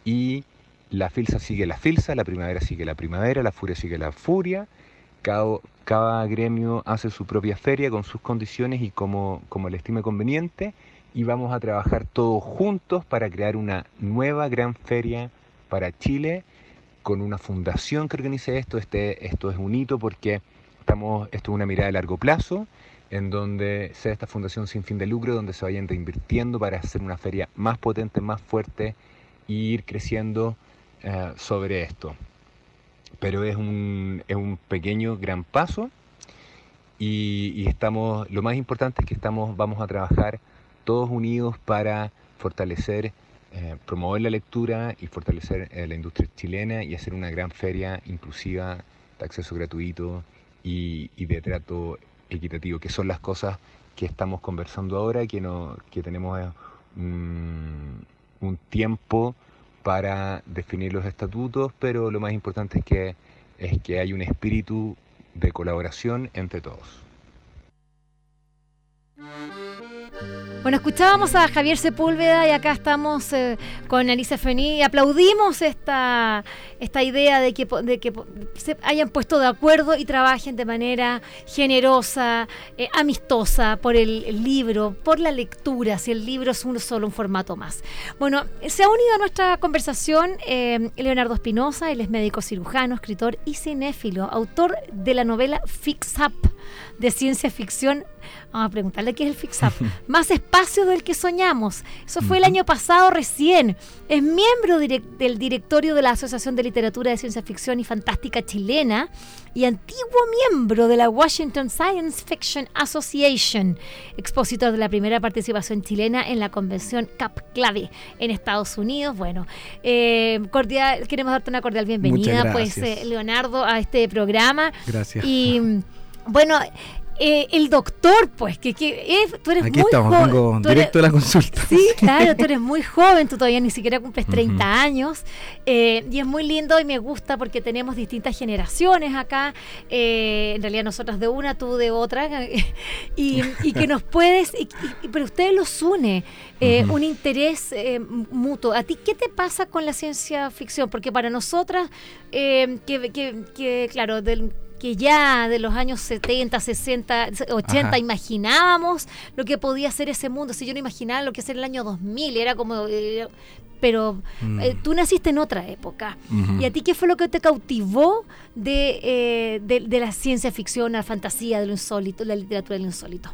S7: y la filsa sigue la filsa, la primavera sigue la primavera, la furia sigue la furia, cada, cada gremio hace su propia feria con sus condiciones y como, como le estime conveniente y vamos a trabajar todos juntos para crear una nueva gran feria para Chile con una fundación que organice esto. Este, esto es un hito porque estamos, esto es una mirada de largo plazo en donde sea esta fundación sin fin de lucro, donde se vayan reinvirtiendo para hacer una feria más potente, más fuerte e ir creciendo eh, sobre esto. Pero es un, es un pequeño, gran paso y, estamos, lo más importante es que estamos, vamos a trabajar todos unidos para fortalecer, eh, promover la lectura y fortalecer eh, la industria chilena y hacer una gran feria inclusiva de acceso gratuito y, de trato equitativo, que son las cosas que estamos conversando ahora, que, no, que tenemos eh, un, un tiempo para definir los estatutos, pero lo más importante es que, es que hay un espíritu de colaboración entre todos.
S2: Bueno, escuchábamos a Javier Sepúlveda y acá estamos eh, con Alicia Fení y aplaudimos esta, esta idea de que, de que se hayan puesto de acuerdo y trabajen de manera generosa, eh, amistosa por el, libro, por la lectura, si el libro es un, solo un formato más. Bueno, se ha unido a nuestra conversación eh, Leonardo Espinosa, él es médico cirujano, escritor y cinéfilo, autor de la novela Fix Up de ciencia ficción Vamos a preguntarle qué es el FixUp. Más espacio del que soñamos. Eso fue el año pasado recién. Es miembro del directorio de la Asociación de Literatura de Ciencia Ficción y Fantástica Chilena y antiguo miembro de la Washington Science Fiction Association, expositor de la primera participación chilena en la convención Cap Clave en Estados Unidos. Bueno, eh, cordial, queremos darte una cordial bienvenida, pues, eh, Leonardo, a este programa.
S8: Gracias.
S2: Y bueno, eh, el doctor, pues, que, que tú eres
S8: Aquí
S2: muy
S8: estamos,
S2: joven.
S8: directo de la consulta.
S2: Sí, claro, tú eres muy joven, tú todavía ni siquiera cumples 30 años. Eh, y es muy lindo y me gusta porque tenemos distintas generaciones acá. Eh, en realidad, nosotras de una, tú de otra. y, que nos puedes. pero ustedes los une un interés mutuo. ¿A ti qué te pasa con la ciencia ficción? Porque para nosotras, que, que, que, claro, del que ya de los años 70, 60, 80 imaginábamos lo que podía ser ese mundo. Si yo no imaginaba lo que era el año 2000, era como... Eh, pero mm. eh, tú naciste en otra época. ¿Y a ti qué fue lo que te cautivó eh, de, de, la ciencia ficción, la fantasía, de lo insólito, la literatura de lo insólito?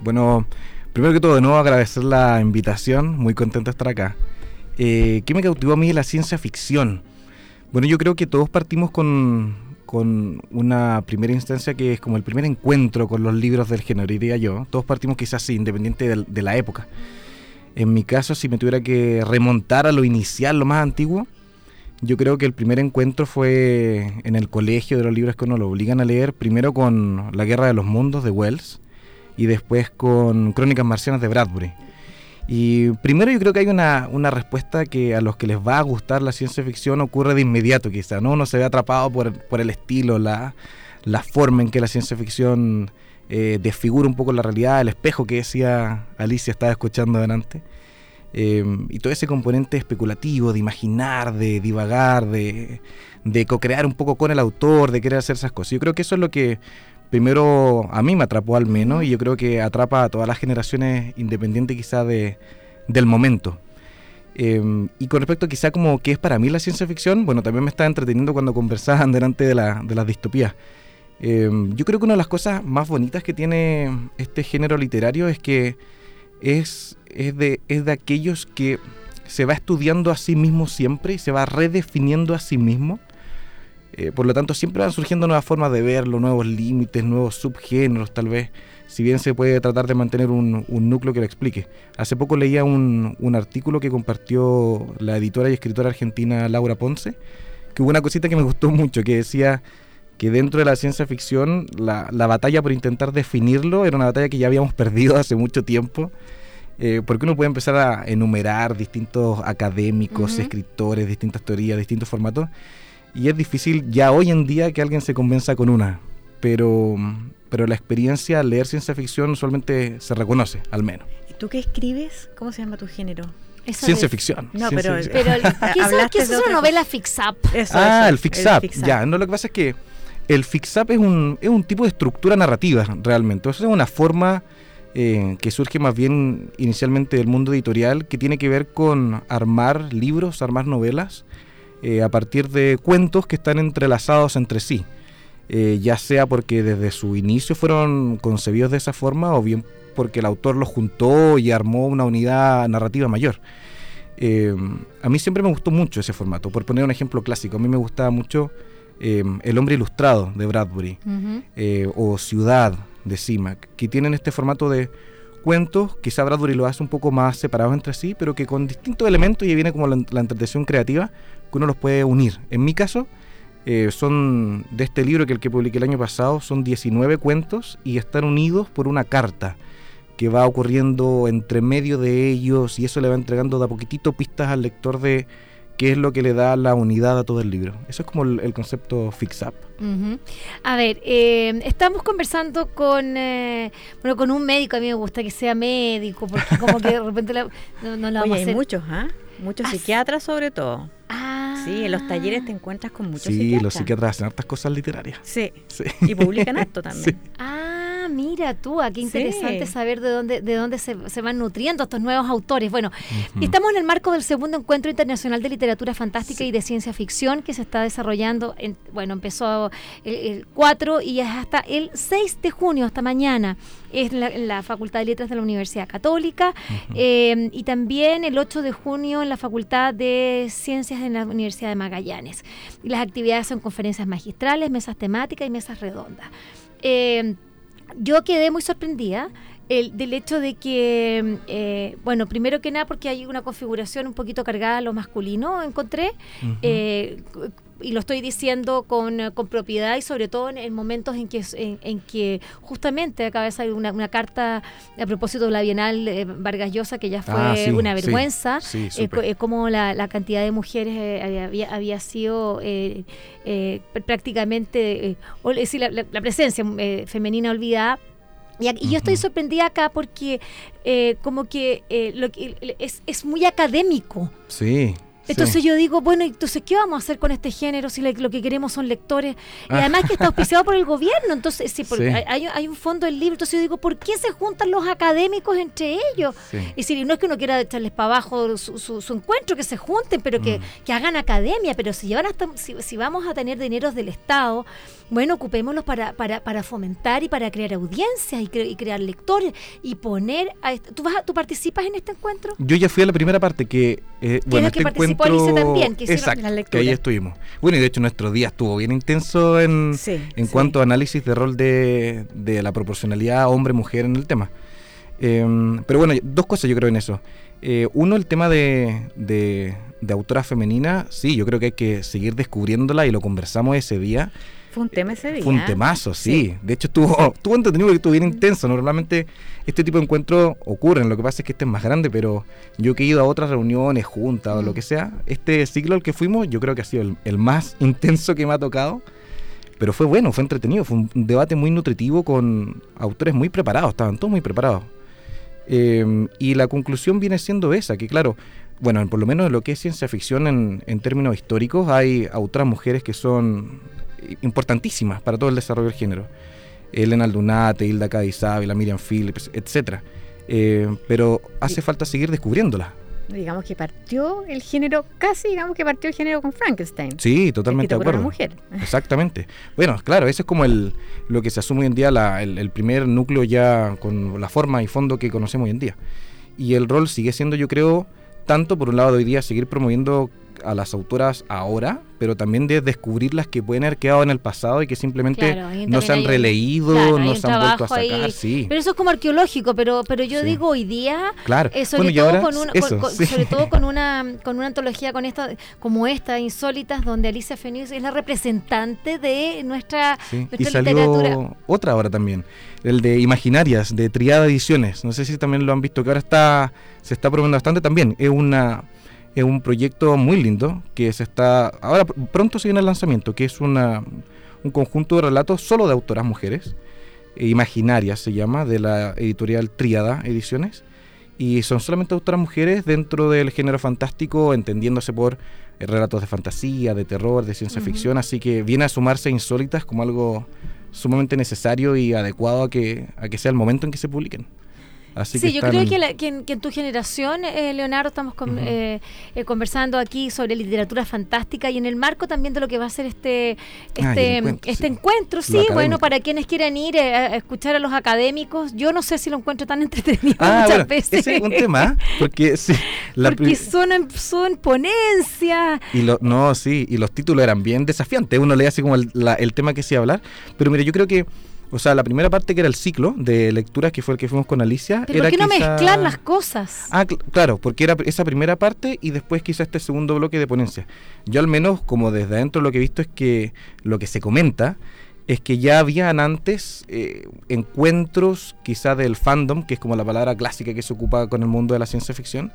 S8: Bueno, primero que todo, de nuevo agradecer la invitación, muy contento de estar acá. ¿Qué me cautivó a mí de la ciencia ficción? Bueno, yo creo que todos partimos con, con una primera instancia que es como el primer encuentro con los libros del género, diría yo. Todos partimos quizás independiente de, la época. En mi caso, si me tuviera que remontar a lo inicial, lo más antiguo, yo creo que el primer encuentro fue en el colegio de los libros que uno lo obligan a leer, primero con La Guerra de los Mundos de Wells y después con Crónicas Marcianas de Bradbury. Y primero yo creo que hay una, una, respuesta que a los que les va a gustar la ciencia ficción ocurre de inmediato quizá, ¿no? Uno se ve atrapado por, por el estilo, la, la, forma en que la ciencia ficción eh, desfigura un poco la realidad, el espejo que decía Alicia, estaba escuchando adelante. Eh, y todo ese componente especulativo, de imaginar, de divagar, de, de co-crear un poco con el autor, de querer hacer esas cosas. Yo creo que eso es lo que primero a mí me atrapó al menos y yo creo que atrapa a todas las generaciones independientes quizá de, del momento. Em, y con respecto quizá como que es para mí la ciencia ficción, bueno, también me estaba entreteniendo cuando conversaban delante de, la, de las distopías. Em, yo creo que una de las cosas más bonitas que tiene este género literario es que es, es, de, es de aquellos que se va estudiando a sí mismo siempre y se va redefiniendo a sí mismo eh, por lo tanto, siempre van surgiendo nuevas formas de verlo, nuevos límites, nuevos subgéneros, tal vez, si bien se puede tratar de mantener un, núcleo que lo explique. Hace poco leía un, artículo que compartió la editora y escritora argentina Laura Ponce, que hubo una cosita que me gustó mucho, que decía que dentro de la ciencia ficción la, batalla por intentar definirlo era una batalla que ya habíamos perdido hace mucho tiempo. Eh, porque uno puede empezar a enumerar distintos académicos, escritores, distintas teorías, distintos formatos, y es difícil ya hoy en día que alguien se convenza con una, pero, pero la experiencia al leer ciencia ficción usualmente se reconoce, al menos.
S3: ¿Y tú qué escribes? ¿Cómo se llama tu género?
S8: ciencia ficción.
S2: No,
S8: pero,
S2: pero ¿qué, es, una novela fix-up?
S8: Ah, el fix-up. Ya, no, lo que pasa es que el fix-up es un, es un tipo de estructura narrativa, realmente. O sea, es una forma eh, que surge más bien inicialmente del mundo editorial, que tiene que ver con armar libros, armar novelas, eh, a partir de cuentos que están entrelazados entre sí, eh, ya sea porque desde su inicio fueron concebidos de esa forma o bien porque el autor los juntó y armó una unidad narrativa mayor. Eh, a mí siempre me gustó mucho ese formato, por poner un ejemplo clásico, a mí me gustaba mucho El hombre ilustrado de Bradbury o Ciudad de Simac, que tienen este formato de cuentos, quizá Bradbury lo hace un poco más separados entre sí, pero que con distintos elementos y viene como la, la entretención creativa, que uno los puede unir. En mi caso, eh, son de este libro que el que publiqué el año pasado, son 19 cuentos y están unidos por una carta que va ocurriendo entre medio de ellos y eso le va entregando de a poquitito pistas al lector de qué es lo que le da la unidad a todo el libro. Eso es como el, concepto Fix Up.
S2: A ver, eh, estamos conversando con eh, bueno con un médico, a mí me gusta que sea médico, porque como que de repente
S3: no, no lo vamos a hacer. muchos, ¿ah? Muchos ah, psiquiatras sobre todo. Ah. Sí, en los talleres te encuentras con muchos
S8: sí, los psiquiatras hacen hartas cosas literarias.
S3: Sí. sí. Y publican esto también.
S2: Ah mira tú, qué interesante saber de dónde, de dónde se, van nutriendo estos nuevos autores. Bueno, estamos en el marco del segundo encuentro internacional de literatura fantástica y de ciencia ficción que se está desarrollando, en, bueno, empezó el, 4 y es hasta el 6 de junio, hasta mañana. Es la, la Facultad de Letras de la Universidad Católica eh, y también el 8 de junio en la Facultad de Ciencias de la Universidad de Magallanes. Y las actividades son conferencias magistrales, mesas temáticas y mesas redondas. Eh, yo quedé muy sorprendida el, del hecho de que, eh, bueno, primero que nada porque hay una configuración un poquito cargada a lo masculino, encontré, eh, y lo estoy diciendo con, con, propiedad y sobre todo en, momentos en que, en, que justamente acaba de salir una, una, carta a propósito de la Bienal eh, Vargas Llosa que ya fue ah, una vergüenza, como la, la, cantidad de mujeres había, había, sido prácticamente, decir, la, la presencia femenina olvidada y, yo estoy sorprendida acá porque eh, como que, eh, lo que es, es muy académico.
S8: Sí.
S2: Entonces yo digo, bueno, entonces, ¿qué vamos a hacer con este género si lo que queremos son lectores? Y además que está auspiciado por el gobierno, entonces sí, porque Hay, hay, un fondo del libro, entonces yo digo, ¿por qué se juntan los académicos entre ellos? Y si no es que uno quiera echarles para abajo su, encuentro, que se junten, pero que, mm. que, hagan academia, pero si, llevan hasta, si, vamos a tener dineros del Estado, bueno, ocupémoslos para, para, para fomentar y para crear audiencias y, crear lectores y poner... A, ¿tú, vas ¿Tú participas en este encuentro?
S8: Yo ya fui a la primera parte que... Eh, bueno, este encuentro
S2: también, que Exacto, la lectura.
S8: Que ahí estuvimos. Bueno, y de hecho nuestro día estuvo bien intenso en, en cuanto a análisis de rol de, de la proporcionalidad hombre-mujer en el tema. Em, pero bueno, dos cosas yo creo en eso. Eh, uno, el tema de, de, de autora femenina, sí, yo creo que hay que seguir descubriéndola y lo conversamos ese día.
S3: Fue un tema ese día.
S8: Fue un temazo, sí. De hecho, estuvo, estuvo entretenido porque estuvo bien intenso. Normalmente este tipo de encuentros ocurren. Lo que pasa es que este es más grande, pero yo que he ido a otras reuniones, juntas o lo que sea, este ciclo al que fuimos, yo creo que ha sido el, más intenso que me ha tocado. Pero fue bueno, fue entretenido. Fue un debate muy nutritivo con autores muy preparados. Estaban todos muy preparados. Eh, y la conclusión viene siendo esa, que claro, bueno, por lo menos en lo que es ciencia ficción en, en términos históricos, hay autoras mujeres que son importantísimas para todo el desarrollo del género. Elena Aldunate, Hilda la Miriam Phillips, etcétera. Eh, pero hace falta seguir descubriéndola.
S3: Digamos que partió el género, casi digamos que partió el género con Frankenstein.
S8: Sí, totalmente de acuerdo.
S3: mujer.
S8: Exactamente. Bueno, claro, ese es como el lo que se asume hoy en día, la, el, primer núcleo ya con la forma y fondo que conocemos hoy en día. Y el rol sigue siendo, yo creo, tanto por un lado de hoy día seguir promoviendo a las autoras ahora, pero también de descubrir las que pueden haber quedado en el pasado y que simplemente no se han releído, no se han vuelto a sacar. Sí.
S2: Pero eso es como arqueológico, pero pero yo digo hoy día,
S8: claro.
S2: Eh, sobre, todo con una, sobre todo con una con una antología con esta, como esta, Insólitas, donde Alicia Fenix es la representante de nuestra,
S8: y salió otra ahora también, el de Imaginarias, de Triada Ediciones. No sé si también lo han visto, que ahora está se está promoviendo bastante también. Es una es un proyecto muy lindo que se está ahora pronto se viene el lanzamiento que es una, un conjunto de relatos solo de autoras mujeres e imaginarias se llama de la editorial Triada Ediciones y son solamente autoras mujeres dentro del género fantástico entendiéndose por eh, relatos de fantasía de terror de ciencia ficción así que viene a sumarse a insólitas como algo sumamente necesario y adecuado a que a que sea el momento en que se publiquen
S2: sí, yo creo que, en, tu generación, eh, Leonardo, estamos eh, eh, conversando aquí sobre literatura fantástica y en el marco también de lo que va a ser este este encuentro, este encuentro. Sí, bueno, para quienes quieran ir a escuchar a los académicos, yo no sé si lo encuentro tan entretenido ah, muchas veces.
S8: Ese es un tema, porque sí,
S2: porque son, son ponencias.
S8: Y lo, no, sí, y los títulos eran bien desafiantes, uno leía así como el, el tema que se iba a hablar, pero mire, yo creo que o sea, la primera parte que era el ciclo de lecturas, que fue el que fuimos con Alicia.
S2: ¿Pero
S8: por
S2: qué no mezclar las cosas?
S8: Ah, claro, porque era esa primera parte y después quizá este segundo bloque de ponencia. Yo al menos, como desde adentro lo que he visto es que lo que se comenta es que ya habían antes eh, encuentros quizá del fandom, que es como la palabra clásica que se ocupa con el mundo de la ciencia ficción,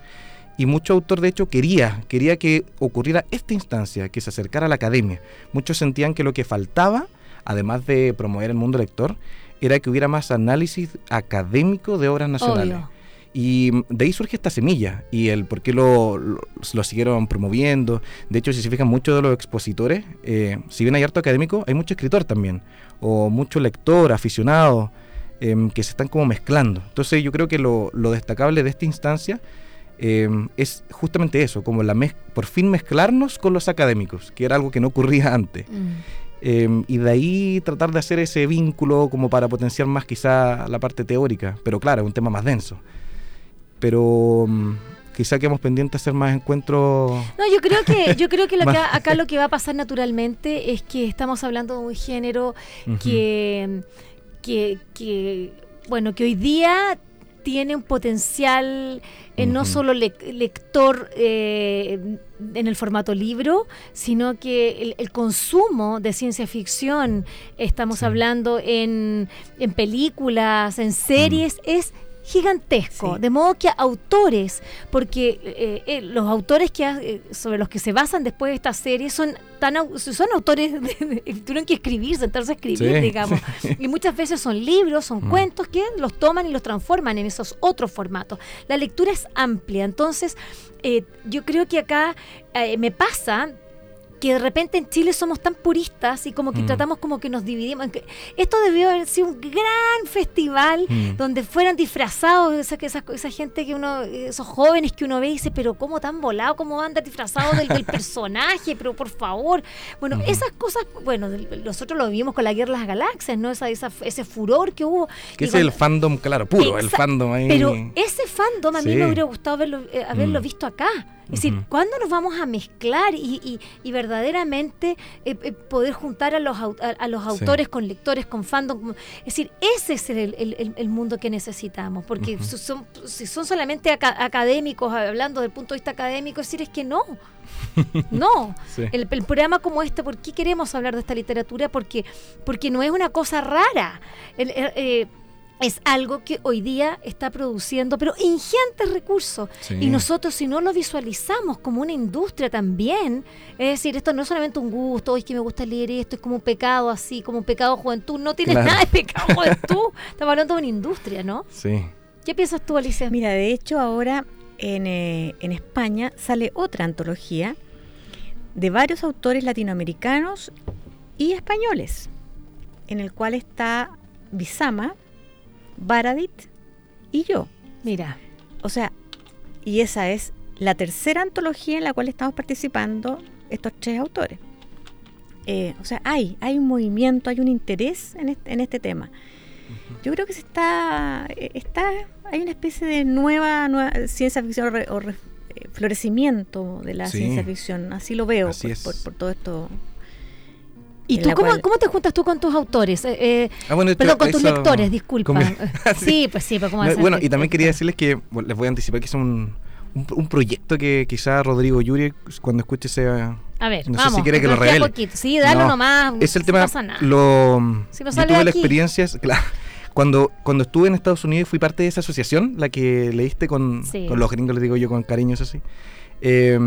S8: y mucho autor de hecho quería, quería que ocurriera esta instancia, que se acercara a la academia. Muchos sentían que lo que faltaba además de promover el mundo lector, era que hubiera más análisis académico de obras nacionales. Y de ahí surge esta semilla y el por qué lo, lo, siguieron promoviendo. De hecho, si se fijan, muchos de los expositores, eh, si bien hay harto académico, hay mucho escritor también, o mucho lector, aficionado, em, que se están como mezclando. Entonces yo creo que lo, lo destacable de esta instancia em, es justamente eso, como la por fin mezclarnos con los académicos, que era algo que no ocurría antes. Mm. Em, y de ahí tratar de hacer ese vínculo como para potenciar más quizá la parte teórica, pero claro, es un tema más denso. Pero mm, quizá quedamos pendientes de hacer más encuentros.
S2: No, yo creo que, yo creo que acá, lo que va a pasar naturalmente es que estamos hablando de un género que, que, que, bueno, que hoy día tiene un potencial eh, no solo lector eh, en el formato libro, sino que el, consumo de ciencia ficción, estamos hablando en, en, películas, en series, es gigantesco, de modo que autores, porque eh, eh, los autores que eh, sobre los que se basan después de esta serie son tan son autores de, tuvieron que escribir, sentarse a escribir, digamos, y muchas veces son libros, son mm. cuentos que los toman y los transforman en esos otros formatos. La lectura es amplia, entonces yo creo que acá me pasa que de repente en Chile somos tan puristas y como que mm. tratamos como que nos dividimos. Esto debió haber sido un gran festival mm. donde fueran disfrazados esa, esa, esa, gente que uno, esos jóvenes que uno ve y dice, pero ¿cómo tan volado? ¿Cómo van a andar disfrazados del, personaje? Pero por favor. Bueno, esas cosas, bueno, nosotros lo vivimos con la Guerra de las Galaxias, ¿no? Esa, esa ese furor que hubo.
S8: Que es el fandom, claro, puro, el fandom ahí.
S2: Pero ese fandom a mí me hubiera gustado haberlo, eh, haberlo mm. visto acá. Es decir, ¿cuándo nos vamos a mezclar y, verdaderamente eh, eh, poder juntar a los, a, los autores con lectores, con fandom? Es decir, ese es el, mundo que necesitamos, porque si son solamente académicos, hablando del punto de vista académico, es decir, es que no. No, el, programa como este, ¿por qué queremos hablar de esta literatura? Porque, porque no es una cosa rara. Eh, es algo que hoy día está produciendo, pero ingentes recursos. Y nosotros, si no lo visualizamos como una industria también, es decir, esto no es solamente un gusto, es que me gusta leer esto, es como un pecado así, como un pecado juventud. No tiene nada de pecado juventud. Estamos hablando de una industria, ¿no?
S8: Sí.
S2: ¿Qué piensas tú, Alicia?
S3: Mira, de hecho, ahora en, eh, en España sale otra antología de varios autores latinoamericanos y españoles, en el cual está Bisama, Baradit y yo.
S2: Mira.
S3: O sea, y esa es la tercera antología en la cual estamos participando estos tres autores. Eh, o sea, hay, hay un movimiento, hay un interés en este, en este tema. Yo creo que se está, eh, está, hay una especie de nueva, nueva ciencia ficción o, eh, florecimiento de la ciencia ficción. Así lo veo por, por, todo esto
S2: ¿Y tú cómo, cómo, te juntas tú con tus autores? Eh, ah, perdón, con tus lectores, disculpa. sí, pues sí, pero ¿cómo
S8: Bueno, y también quería decirles que les voy a anticipar que es un, un, proyecto que quizá Rodrigo Yuri, cuando escuche, sea.
S2: A ver,
S8: no
S2: vamos,
S8: sé si quiere que lo revele.
S2: Sí, dale nomás.
S8: Es el tema. Lo, si no yo tuve la experiencia, claro. Cuando, cuando estuve en Estados Unidos y fui parte de esa asociación, la que leíste con, con los gringos, les digo yo con cariño, eso sí. Eh,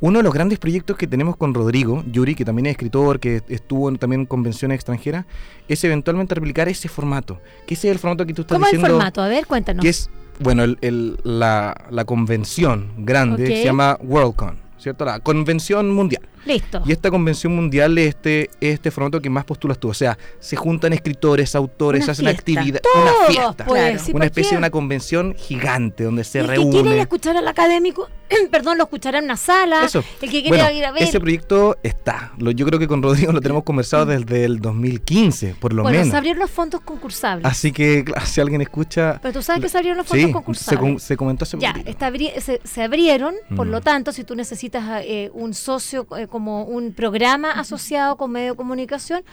S8: uno de los grandes proyectos que tenemos con Rodrigo, Yuri, que también es escritor, que estuvo también en convenciones extranjeras, es eventualmente replicar ese formato. Que ese es el formato que tú estás
S2: ¿Cómo
S8: diciendo.
S2: ¿Cómo el formato? A ver, cuéntanos.
S8: Que es, bueno, el, la, la, convención grande se llama WorldCon, ¿cierto? La convención mundial.
S2: Listo.
S8: Y esta convención mundial es este, este formato que más postulas tú. O sea, se juntan escritores, autores, hacen actividades. Una fiesta. Pues, una especie de una convención gigante donde se reúne. El
S2: que quiere ir a escuchar al académico, perdón, lo escuchará en una sala. Eso. El que quiere ir a ver.
S8: Ese proyecto está. yo creo que con Rodrigo lo tenemos conversado mm. desde el 2015, por lo menos. Bueno,
S2: se abrieron los fondos concursables.
S8: Así que, si alguien escucha.
S2: Pero tú sabes que se abrieron los fondos concursables.
S8: Se, se comentó hace
S2: Ya, se, se, abrieron, por lo mm. tanto, si tú necesitas eh, un socio eh, como un programa asociado con medio de comunicación,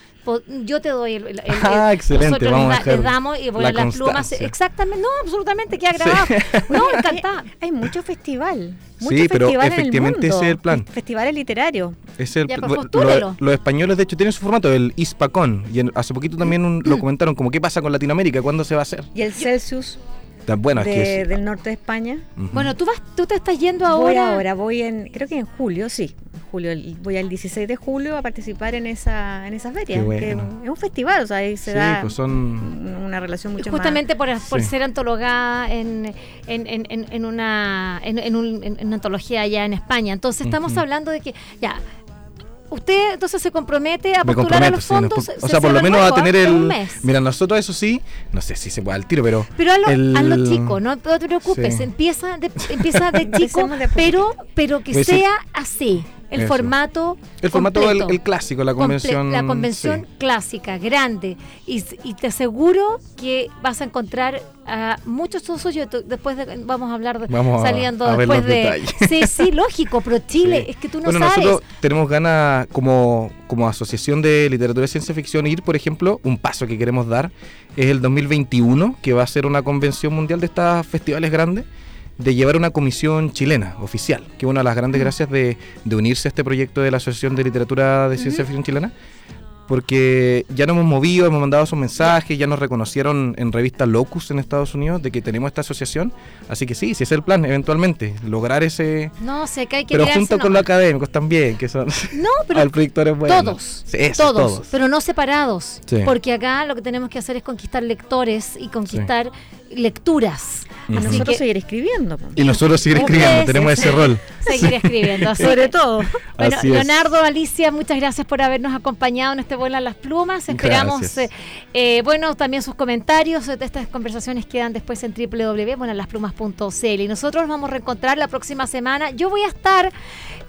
S2: yo te doy el,
S8: ah, excelente, vamos
S2: les, damos y voy a las plumas. Exactamente, no, absolutamente, queda grabado. No, encantada.
S3: Hay, mucho festival.
S8: Mucho sí, pero efectivamente ese es el plan.
S3: Festivales literarios.
S8: Es el, pues, los españoles, de hecho, tienen su formato, el ISPACON. Y hace poquito también lo comentaron, como qué pasa con Latinoamérica, cuándo se va a hacer.
S3: Y el Celsius.
S8: Bueno,
S3: del norte de España.
S2: Bueno, tú vas, tú te estás yendo ahora. Voy
S3: ahora, voy en, creo que en julio, sí, julio, voy al 16 de julio a participar en esa, en esa feria, que es un festival, o sea, ahí se da
S8: pues son...
S3: una relación mucho
S2: Justamente por, por ser antologada en, en, en, en una, en, una antología allá en España. Entonces estamos hablando de que, ya, Usted entonces se compromete a postular a los fondos.
S8: o sea, por lo menos a tener el. Mira, nosotros eso sí, no sé si se puede al tiro, pero.
S2: Pero hazlo, el, chico, no te preocupes. Empieza de, empieza de chico, pero, pero que pues sea así el formato
S8: el formato el, clásico la convención
S2: la convención clásica grande. Y, te aseguro que vas a encontrar a muchos socios. Después de, vamos a hablar de, saliendo después de sí sí lógico pero Chile es que tú no bueno, sabes. nosotros
S8: tenemos ganas como como asociación de literatura y ciencia ficción ir por ejemplo un paso que queremos dar es el 2021 que va a ser una convención mundial de estas festivales grandes de llevar una comisión chilena oficial, que es una de las grandes gracias de, unirse a este proyecto de la Asociación de Literatura de Ciencia Ficción Chilena, porque ya nos hemos movido, hemos mandado esos mensajes, ya nos reconocieron en revista Locus en Estados Unidos de que tenemos esta asociación, así que sí, si es el plan eventualmente, lograr ese...
S2: No, sé que hay que...
S8: Pero junto con los académicos también, que son...
S2: No, pero...
S8: al proyector bueno.
S2: Todos, todos, pero no separados, porque acá lo que tenemos que hacer es conquistar lectores y conquistar lecturas.
S3: Y nosotros seguir escribiendo.
S8: Y nosotros seguir escribiendo, tenemos ese rol.
S2: Seguir escribiendo, sobre todo. Bueno, Leonardo, Alicia, muchas gracias por habernos acompañado en este vuelo a las plumas. Esperamos, eh, eh, bueno, también sus comentarios. de Estas conversaciones quedan después en www.buenalasplumas.cl. Y nosotros nos vamos a reencontrar la próxima semana. Yo voy a estar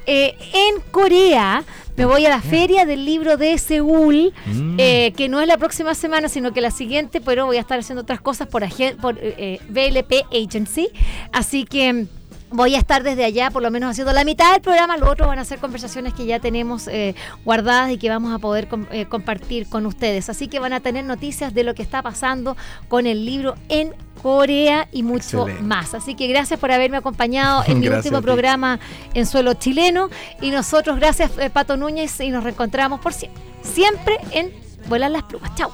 S2: eh, en Corea. Me voy a la feria del libro de Seúl, mm. eh, que no es la próxima semana, sino que la siguiente, pero voy a estar haciendo otras cosas por, por eh, BLP Agency. Así que voy a estar desde allá, por lo menos haciendo la mitad del programa. Lo otro van a ser conversaciones que ya tenemos guardadas y que vamos a poder compartir con ustedes. Así que van a tener noticias de lo que está pasando con el libro en Corea y mucho más. Así que gracias por haberme acompañado en mi último programa en suelo chileno. Y nosotros, gracias eh, Pato Núñez, y nos reencontramos por siempre. Siempre en Vuelan las Plumas. Chao.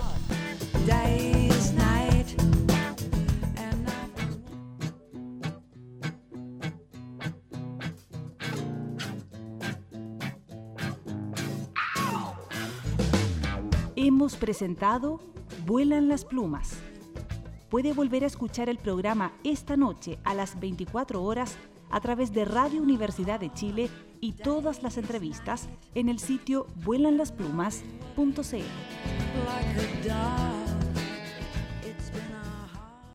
S1: Hemos presentado Vuelan las Plumas puede volver a escuchar el programa esta noche a las 24 horas a través de Radio Universidad de Chile y todas las entrevistas en el sitio vuelanlasplumas.cl.